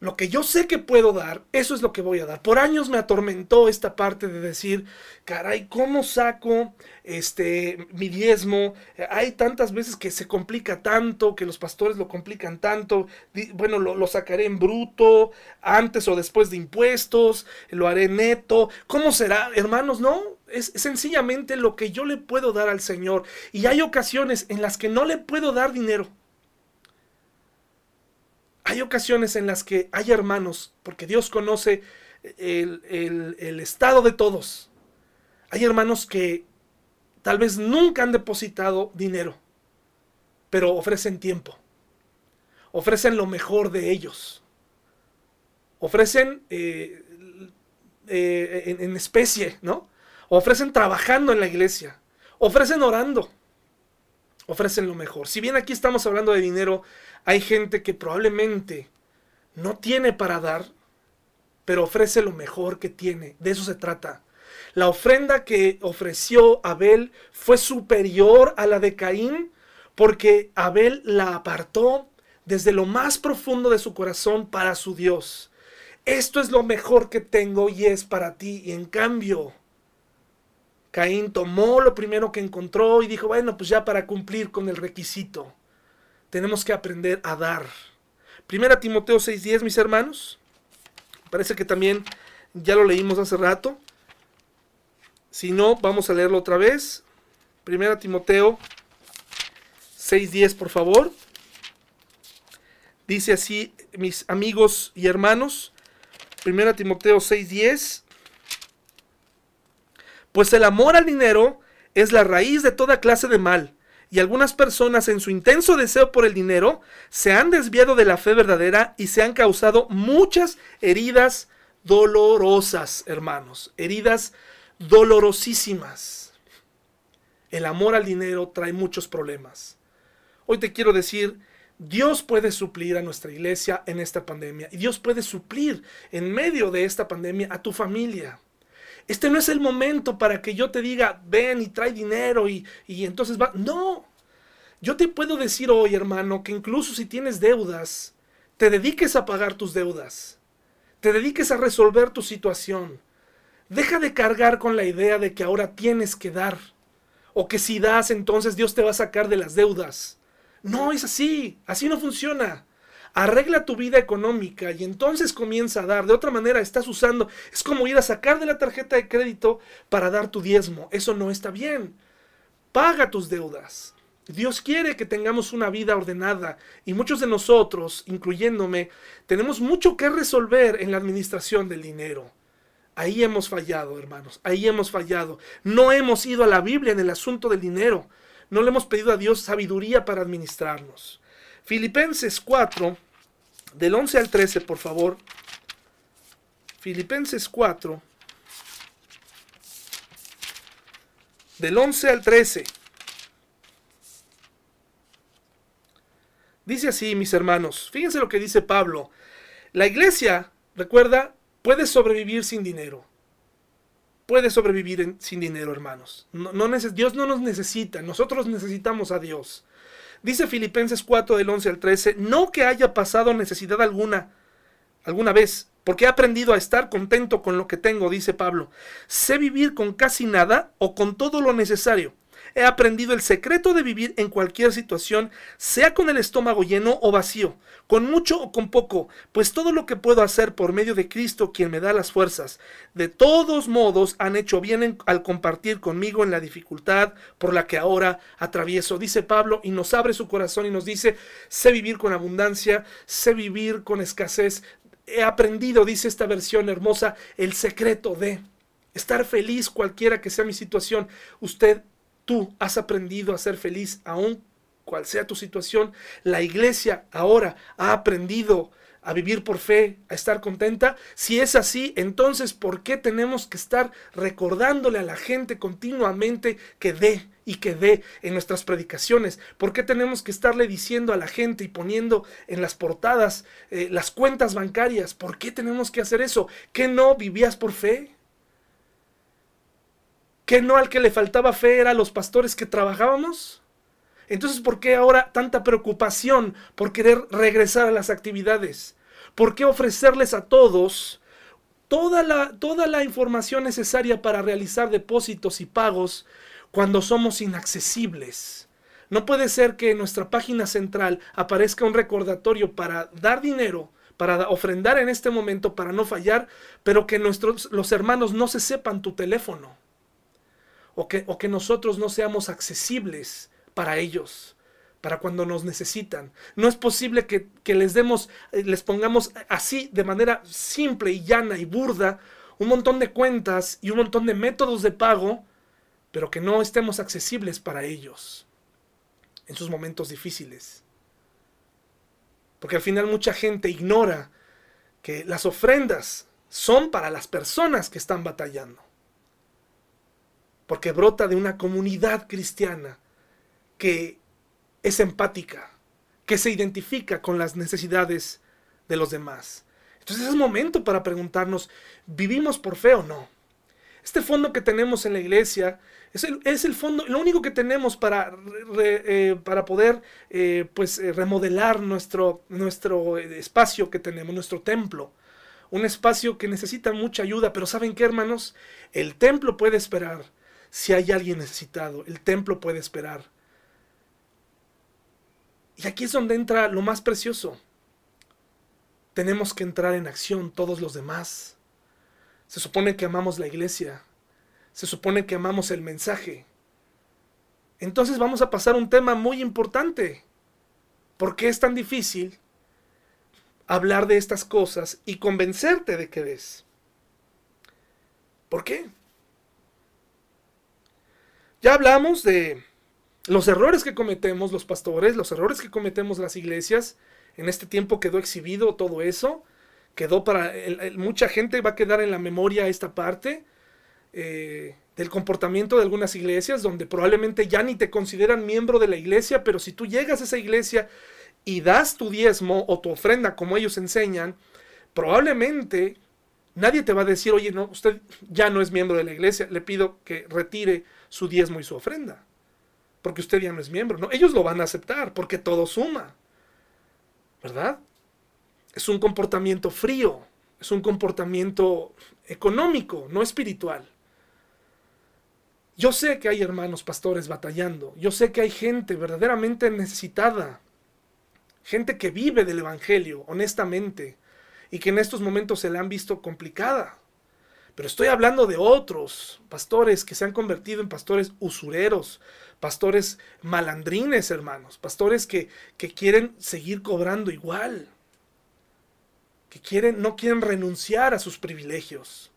[SPEAKER 12] lo que yo sé que puedo dar, eso es lo que voy a dar. Por años me atormentó esta parte de decir, caray, ¿cómo saco este mi diezmo? Hay tantas veces que se complica tanto, que los pastores lo complican tanto. Bueno, lo, sacaré en bruto, antes o después de impuestos, lo haré neto. ¿Cómo será? Hermanos, no, es sencillamente lo que yo le puedo dar al Señor. Y hay ocasiones en las que no le puedo dar dinero. Hay ocasiones en las que hay hermanos, porque Dios conoce el, estado de todos. Hay hermanos que tal vez nunca han depositado dinero, pero ofrecen tiempo. Ofrecen lo mejor de ellos. Ofrecen eh, eh, en, en, especie, ¿no? Ofrecen trabajando en la iglesia. Ofrecen orando. Ofrecen lo mejor. Si bien aquí estamos hablando de dinero, hay gente que probablemente no tiene para dar, pero ofrece lo mejor que tiene. De eso se trata. La ofrenda que ofreció Abel fue superior a la de Caín porque Abel la apartó desde lo más profundo de su corazón para su Dios. Esto es lo mejor que tengo y es para ti. Y en cambio, Caín tomó lo primero que encontró y dijo, bueno, pues ya para cumplir con el requisito tenemos que aprender a dar. Primera Timoteo 6:10, mis hermanos. Parece que también ya lo leímos hace rato. Si no, vamos a leerlo otra vez. Primera Timoteo 6:10, por favor. Dice así, mis amigos y hermanos. Primera Timoteo 6:10. Pues el amor al dinero es la raíz de toda clase de mal y algunas personas en su intenso deseo por el dinero se han desviado de la fe verdadera y se han causado muchas heridas dolorosas, hermanos, heridas dolorosísimas. El amor al dinero trae muchos problemas. Hoy te quiero decir, Dios puede suplir a nuestra iglesia en esta pandemia y Dios puede suplir en medio de esta pandemia a tu familia. Este no es el momento para que yo te diga, ven y trae dinero y, entonces va. No. Yo te puedo decir hoy, hermano, que incluso si tienes deudas, te dediques a pagar tus deudas. Te dediques a resolver tu situación. Deja de cargar con la idea de que ahora tienes que dar. O que si das, entonces Dios te va a sacar de las deudas. No es así. Así no funciona arregla tu vida económica y entonces comienza a dar. De otra manera, estás usando, es como ir a sacar de la tarjeta de crédito para dar tu diezmo. Eso no está bien. Paga tus deudas. Dios quiere que tengamos una vida ordenada y muchos de nosotros, incluyéndome, tenemos mucho que resolver en la administración del dinero. Ahí hemos fallado, hermanos, ahí hemos fallado. No hemos ido a la Biblia en el asunto del dinero. No le hemos pedido a Dios sabiduría para administrarnos. Filipenses 4, del 11 al 13, por favor. Filipenses 4, del 11 al 13. Dice así, mis hermanos, fíjense lo que dice Pablo. La iglesia, recuerda, puede sobrevivir sin dinero. Puede sobrevivir sin dinero, hermanos. No, Dios no nos necesita, nosotros necesitamos a Dios. Dice Filipenses 4 del 11 al 13, no que haya pasado necesidad alguna, alguna vez, porque he aprendido a estar contento con lo que tengo, dice Pablo. Sé vivir con casi nada o con todo lo necesario. He aprendido el secreto de vivir en cualquier situación, sea con el estómago lleno o vacío, con mucho o con poco, pues todo lo que puedo hacer por medio de Cristo, quien me da las fuerzas. De todos modos han hecho bien al compartir conmigo en la dificultad por la que ahora atravieso, dice Pablo, y nos abre su corazón y nos dice, sé vivir con abundancia, sé vivir con escasez. He aprendido, dice esta versión hermosa, el secreto de estar feliz cualquiera que sea mi situación. Usted tú has aprendido a ser feliz aún cual sea tu situación, la iglesia ahora ha aprendido a vivir por fe, a estar contenta. Si es así, entonces, ¿por qué tenemos que estar recordándole a la gente continuamente que dé y que dé en nuestras predicaciones? ¿Por qué tenemos que estarle diciendo a la gente y poniendo en las portadas eh, las cuentas bancarias? ¿Por qué tenemos que hacer eso? ¿Que no vivías por fe? ¿Que no al que le faltaba fe era a los pastores que trabajábamos? Entonces, ¿por qué ahora tanta preocupación por querer regresar a las actividades? ¿Por qué ofrecerles a todos toda la, toda la información necesaria para realizar depósitos y pagos cuando somos inaccesibles? No puede ser que en nuestra página central aparezca un recordatorio para dar dinero, para ofrendar en este momento, para no fallar, pero que nuestros, los hermanos no se sepan tu teléfono o que, o que nosotros no seamos accesibles para ellos, para cuando nos necesitan. No es posible que, que, les demos, eh, les pongamos así, de manera simple y llana y burda, un montón de cuentas y un montón de métodos de pago, pero que no estemos accesibles para ellos en sus momentos difíciles. Porque al final mucha gente ignora que las ofrendas son para las personas que están batallando porque brota de una comunidad cristiana que es empática, que se identifica con las necesidades de los demás. Entonces es momento para preguntarnos, ¿vivimos por fe o no? Este fondo que tenemos en la iglesia es el, fondo, lo único que tenemos para, eh, para poder eh, pues, eh, remodelar nuestro, nuestro espacio que tenemos, nuestro templo. Un espacio que necesita mucha ayuda, pero ¿saben qué, hermanos? El templo puede esperar si hay alguien necesitado, el templo puede esperar. Y aquí es donde entra lo más precioso. Tenemos que entrar en acción todos los demás. Se supone que amamos la iglesia. Se supone que amamos el mensaje. Entonces vamos a pasar un tema muy importante. ¿Por qué es tan difícil hablar de estas cosas y convencerte de que ves? ¿Por qué? Ya hablamos de los errores que cometemos los pastores, los errores que cometemos las iglesias. En este tiempo quedó exhibido todo eso. Quedó para. mucha gente va a quedar en la memoria esta parte eh, del comportamiento de algunas iglesias, donde probablemente ya ni te consideran miembro de la iglesia, pero si tú llegas a esa iglesia y das tu diezmo o tu ofrenda como ellos enseñan, probablemente nadie te va a decir, oye, no, usted ya no es miembro de la iglesia, le pido que retire su diezmo y su ofrenda. Porque usted ya no es miembro. No, ellos lo van a aceptar porque todo suma. ¿Verdad? Es un comportamiento frío, es un comportamiento económico, no espiritual. Yo sé que hay hermanos pastores batallando, yo sé que hay gente verdaderamente necesitada, gente que vive del Evangelio honestamente y que en estos momentos se le han visto complicada. Pero estoy hablando de otros pastores que se han convertido en pastores usureros, pastores malandrines, hermanos, pastores que, quieren seguir cobrando igual, que quieren, no quieren renunciar a sus privilegios,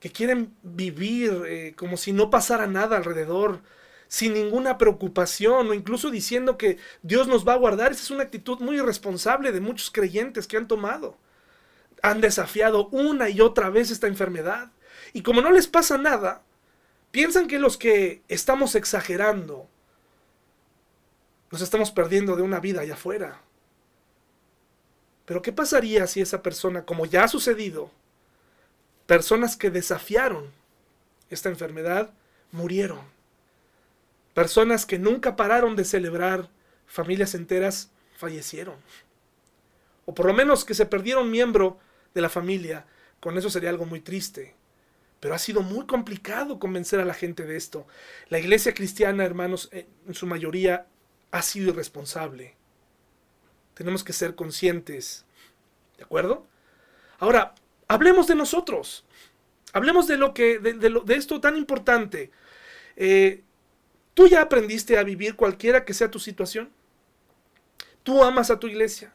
[SPEAKER 12] que quieren vivir eh, como si no pasara nada alrededor, sin ninguna preocupación o incluso diciendo que Dios nos va a guardar. Esa es una actitud muy irresponsable de muchos creyentes que han tomado han desafiado una y otra vez esta enfermedad. Y como no les pasa nada, piensan que los que estamos exagerando, nos estamos perdiendo de una vida allá afuera. Pero ¿qué pasaría si esa persona, como ya ha sucedido, personas que desafiaron esta enfermedad, murieron? Personas que nunca pararon de celebrar, familias enteras fallecieron. O por lo menos que se perdieron miembro de la familia. Con eso sería algo muy triste. Pero ha sido muy complicado convencer a la gente de esto. La iglesia cristiana, hermanos, en su mayoría ha sido irresponsable. Tenemos que ser conscientes. ¿De acuerdo? Ahora, hablemos de nosotros. Hablemos de lo que, de, de, esto tan importante. Eh, ¿Tú ya aprendiste a vivir cualquiera que sea tu situación? ¿Tú amas a tu iglesia?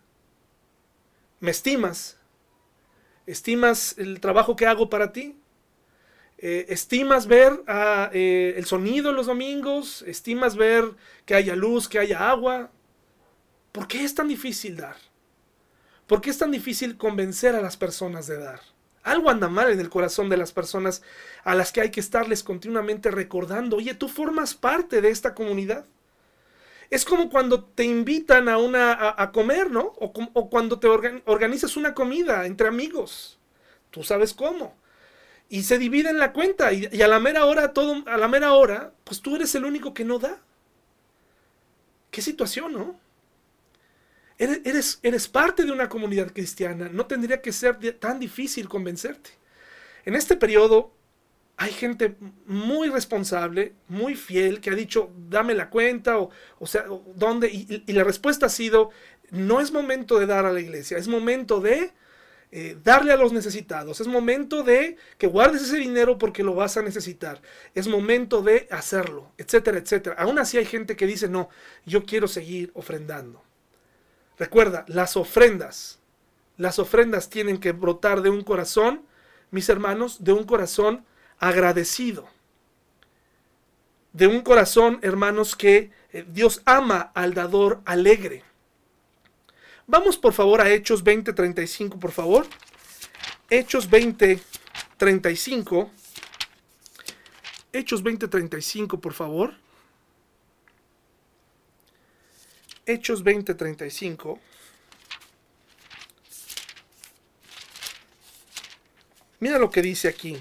[SPEAKER 12] ¿Me estimas? ¿Estimas el trabajo que hago para ti? Eh, ¿Estimas ver eh, el sonido los domingos? ¿Estimas ver que haya luz, que haya agua? ¿Por qué es tan difícil dar? ¿Por qué es tan difícil convencer a las personas de dar? Algo anda mal en el corazón de las personas a las que hay que estarles continuamente recordando, oye, tú formas parte de esta comunidad. Es como cuando te invitan a, una, a, comer, ¿no? O, cuando te organizas una comida entre amigos. Tú sabes cómo. Y se divide en la cuenta. Y, a la mera hora, todo, a la mera hora, pues tú eres el único que no da. Qué situación, ¿no? Eres, eres, parte de una comunidad cristiana, no tendría que ser tan difícil convencerte. En este periodo hay gente muy responsable, muy fiel, que ha dicho, dame la cuenta, o, o sea, ¿dónde? Y, la respuesta ha sido, no es momento de dar a la iglesia, es momento de eh, darle a los necesitados, es momento de que guardes ese dinero porque lo vas a necesitar, es momento de hacerlo, etcétera, etcétera. Aún así hay gente que dice, no, yo quiero seguir ofrendando. Recuerda, las ofrendas, las ofrendas tienen que brotar de un corazón, mis hermanos, de un corazón agradecido. De un corazón, hermanos, que eh, Dios ama al dador alegre. Vamos por favor a Hechos 20:35, por favor. Hechos 20:35. Hechos 20:35, por favor. Hechos 20:35. Mira lo que dice aquí.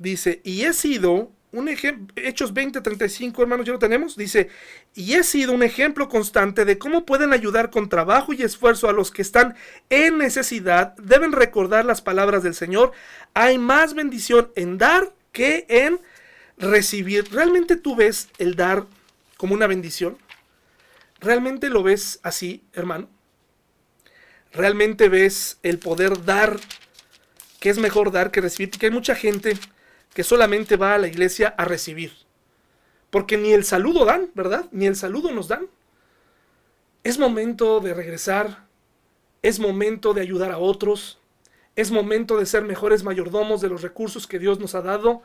[SPEAKER 12] Dice, y he sido un ejemplo, Hechos 20:35, hermanos, ya lo tenemos. Dice, y he sido un ejemplo constante de cómo pueden ayudar con trabajo y esfuerzo a los que están en necesidad. Deben recordar las palabras del Señor. Hay más bendición en dar que en recibir, ¿realmente tú ves el dar como una bendición? ¿Realmente lo ves así, hermano? ¿Realmente ves el poder dar, que es mejor dar que recibir? Que hay mucha gente que solamente va a la iglesia a recibir. Porque ni el saludo dan, ¿verdad? Ni el saludo nos dan. Es momento de regresar, es momento de ayudar a otros, es momento de ser mejores mayordomos de los recursos que Dios nos ha dado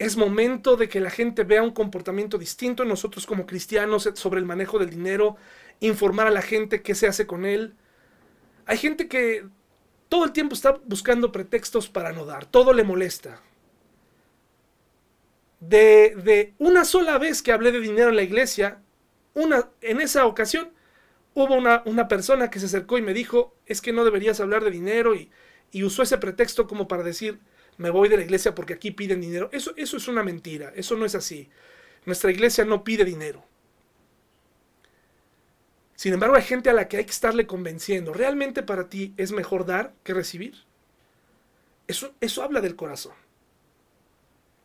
[SPEAKER 12] es momento de que la gente vea un comportamiento distinto en nosotros como cristianos sobre el manejo del dinero, informar a la gente qué se hace con él. Hay gente que todo el tiempo está buscando pretextos para no dar, todo le molesta. De, una sola vez que hablé de dinero en la iglesia, una, en esa ocasión hubo una, una, persona que se acercó y me dijo, es que no deberías hablar de dinero y, y usó ese pretexto como para decir, me voy de la iglesia porque aquí piden dinero. Eso, eso es una mentira, eso no es así. Nuestra iglesia no pide dinero. Sin embargo, hay gente a la que hay que estarle convenciendo. ¿Realmente para ti es mejor dar que recibir? Eso, eso habla del corazón.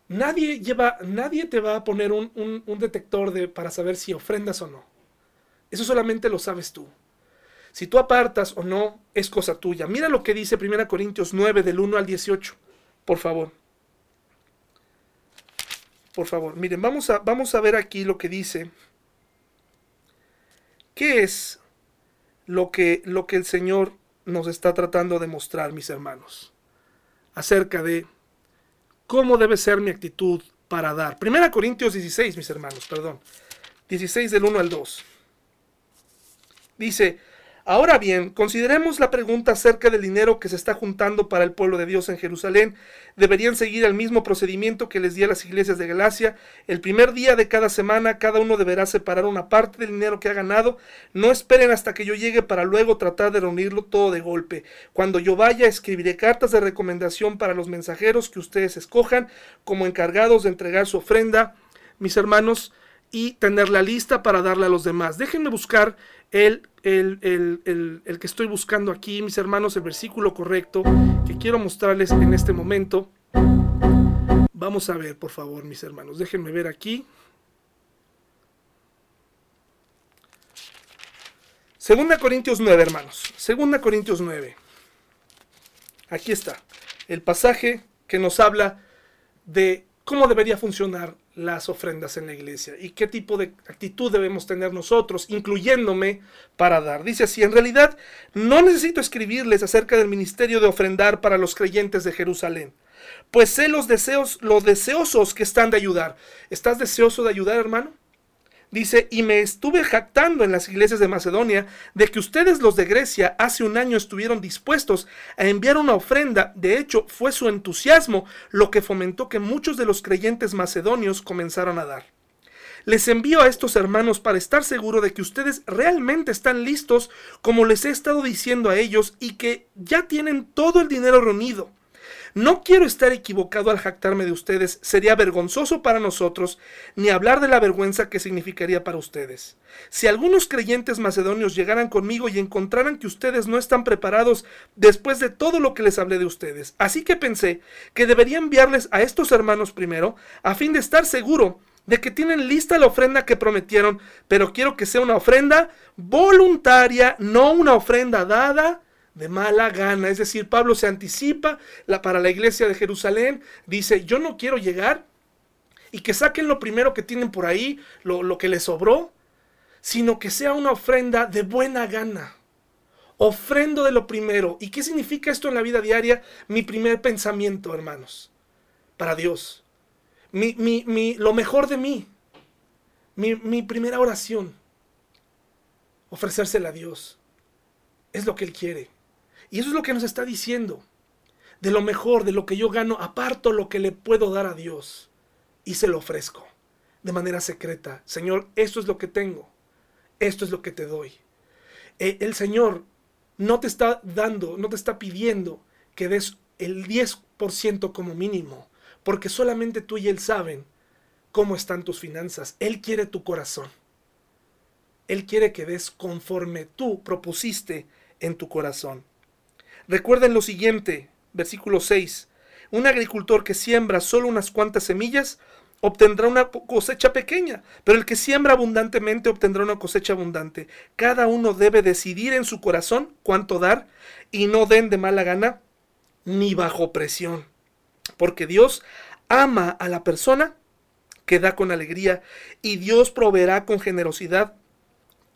[SPEAKER 12] Nadie, lleva, nadie te va a poner un, un detector de, para saber si ofrendas o no. Eso solamente lo sabes tú. Si tú apartas o no, es cosa tuya. Mira lo que dice 1 Corintios 9 del 1 al 18. Por favor. Por favor, miren, vamos a, vamos a ver aquí lo que dice. ¿Qué es lo que, lo que el Señor nos está tratando de mostrar, mis hermanos? Acerca de cómo debe ser mi actitud para dar. Primera Corintios 16, mis hermanos, perdón. 16 del 1 al 2. Dice, Ahora bien, consideremos la pregunta acerca del dinero que se está juntando para el pueblo de Dios en Jerusalén. Deberían seguir el mismo procedimiento que les di a las iglesias de Galacia. El primer día de cada semana cada uno deberá separar una parte del dinero que ha ganado. No esperen hasta que yo llegue para luego tratar de reunirlo todo de golpe. Cuando yo vaya, escribiré cartas de recomendación para los mensajeros que ustedes escojan como encargados de entregar su ofrenda. Mis hermanos, y tener la lista para darle a los demás. Déjenme buscar el, el, el, el, que estoy buscando aquí, mis hermanos, el versículo correcto que quiero mostrarles en este momento. Vamos a ver, por favor, mis hermanos. Déjenme ver aquí. Segunda Corintios 9, hermanos. Segunda Corintios 9. Aquí está. El pasaje que nos habla de cómo debería funcionar las ofrendas en la iglesia y qué tipo de actitud debemos tener nosotros, incluyéndome, para dar. Dice así, en realidad no necesito escribirles acerca del ministerio de ofrendar para los creyentes de Jerusalén, pues sé los deseos, los deseosos que están de ayudar. ¿Estás deseoso de ayudar, hermano? Dice, y me estuve jactando en las iglesias de Macedonia de que ustedes los de Grecia hace un año estuvieron dispuestos a enviar una ofrenda. De hecho, fue su entusiasmo lo que fomentó que muchos de los creyentes macedonios comenzaron a dar. Les envío a estos hermanos para estar seguro de que ustedes realmente están listos como les he estado diciendo a ellos y que ya tienen todo el dinero reunido. No quiero estar equivocado al jactarme de ustedes, sería vergonzoso para nosotros, ni hablar de la vergüenza que significaría para ustedes. Si algunos creyentes macedonios llegaran conmigo y encontraran que ustedes no están preparados después de todo lo que les hablé de ustedes, así que pensé que debería enviarles a estos hermanos primero, a fin de estar seguro de que tienen lista la ofrenda que prometieron, pero quiero que sea una ofrenda voluntaria, no una ofrenda dada de mala gana. Es decir, Pablo se anticipa la, para la iglesia de Jerusalén, dice, yo no quiero llegar y que saquen lo primero que tienen por ahí, lo, lo que les sobró, sino que sea una ofrenda de buena gana. Ofrendo de lo primero. ¿Y qué significa esto en la vida diaria? Mi primer pensamiento, hermanos, para Dios. Mi, mi, mi, lo mejor de mí. Mi, mi primera oración. Ofrecérsela a Dios. Es lo que Él quiere. Y eso es lo que nos está diciendo. De lo mejor, de lo que yo gano, aparto lo que le puedo dar a Dios y se lo ofrezco de manera secreta. Señor, esto es lo que tengo. Esto es lo que te doy. Eh, el Señor no te está dando, no te está pidiendo que des el 10% como mínimo, porque solamente tú y Él saben cómo están tus finanzas. Él quiere tu corazón. Él quiere que des conforme tú propusiste en tu corazón. Recuerden lo siguiente, versículo 6. Un agricultor que siembra solo unas cuantas semillas obtendrá una cosecha pequeña, pero el que siembra abundantemente obtendrá una cosecha abundante. Cada uno debe decidir en su corazón cuánto dar y no den de mala gana ni bajo presión, porque Dios ama a la persona que da con alegría y Dios proveerá con generosidad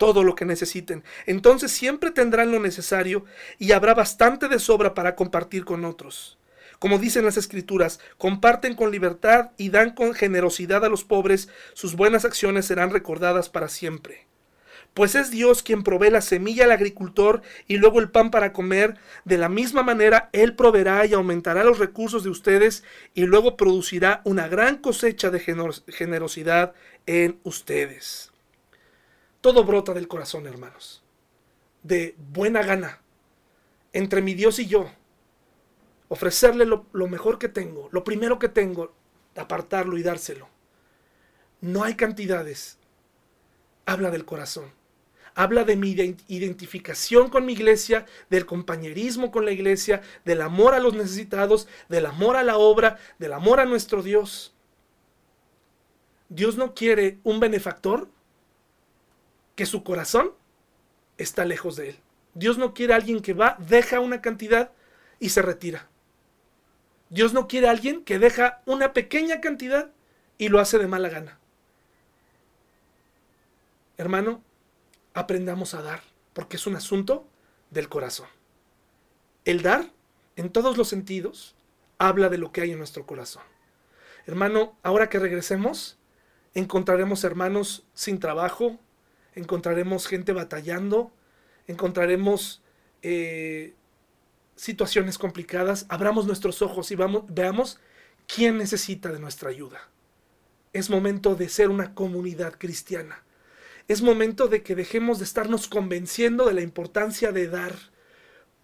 [SPEAKER 12] todo lo que necesiten. Entonces siempre tendrán lo necesario y habrá bastante de sobra para compartir con otros. Como dicen las escrituras, comparten con libertad y dan con generosidad a los pobres, sus buenas acciones serán recordadas para siempre. Pues es Dios quien provee la semilla al agricultor y luego el pan para comer. De la misma manera, Él proveerá y aumentará los recursos de ustedes y luego producirá una gran cosecha de generosidad en ustedes. Todo brota del corazón, hermanos. De buena gana. Entre mi Dios y yo. Ofrecerle lo, mejor que tengo, lo primero que tengo, apartarlo y dárselo. No hay cantidades. Habla del corazón. Habla de mi identificación con mi iglesia, del compañerismo con la iglesia, del amor a los necesitados, del amor a la obra, del amor a nuestro Dios. Dios no quiere un benefactor que su corazón está lejos de él. Dios no quiere a alguien que va, deja una cantidad y se retira. Dios no quiere a alguien que deja una pequeña cantidad y lo hace de mala gana. Hermano, aprendamos a dar, porque es un asunto del corazón. El dar, en todos los sentidos, habla de lo que hay en nuestro corazón. Hermano, ahora que regresemos, encontraremos hermanos sin trabajo, encontraremos gente batallando, encontraremos eh, situaciones complicadas, abramos nuestros ojos y vamos, veamos quién necesita de nuestra ayuda. Es momento de ser una comunidad cristiana. Es momento de que dejemos de estarnos convenciendo de la importancia de dar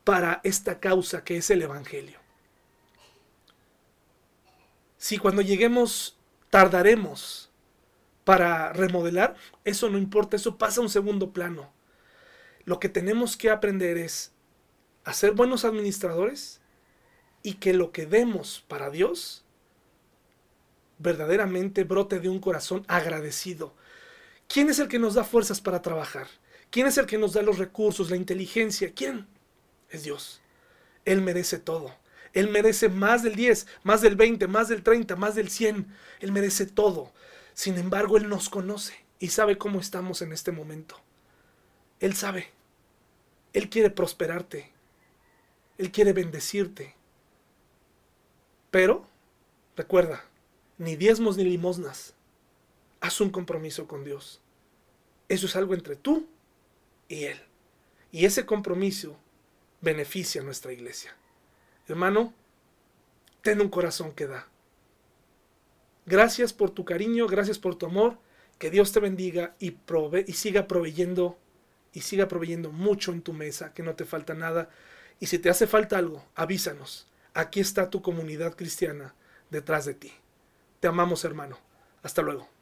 [SPEAKER 12] para esta causa que es el Evangelio. Si cuando lleguemos tardaremos para remodelar, eso no importa, eso pasa a un segundo plano. Lo que tenemos que aprender es a ser buenos administradores y que lo que demos para Dios verdaderamente brote de un corazón agradecido. ¿Quién es el que nos da fuerzas para trabajar? ¿Quién es el que nos da los recursos, la inteligencia? ¿Quién? Es Dios. Él merece todo. Él merece más del 10, más del 20, más del 30, más del 100. Él merece todo. Sin embargo, Él nos conoce y sabe cómo estamos en este momento. Él sabe. Él quiere prosperarte. Él quiere bendecirte. Pero, recuerda, ni diezmos ni limosnas. Haz un compromiso con Dios. Eso es algo entre tú y Él. Y ese compromiso beneficia a nuestra iglesia. Hermano, ten un corazón que da. Gracias por tu cariño, gracias por tu amor. Que Dios te bendiga y, y siga proveyendo y siga proveyendo mucho en tu mesa, que no te falta nada. Y si te hace falta algo, avísanos. Aquí está tu comunidad cristiana detrás de ti. Te amamos, hermano. Hasta luego.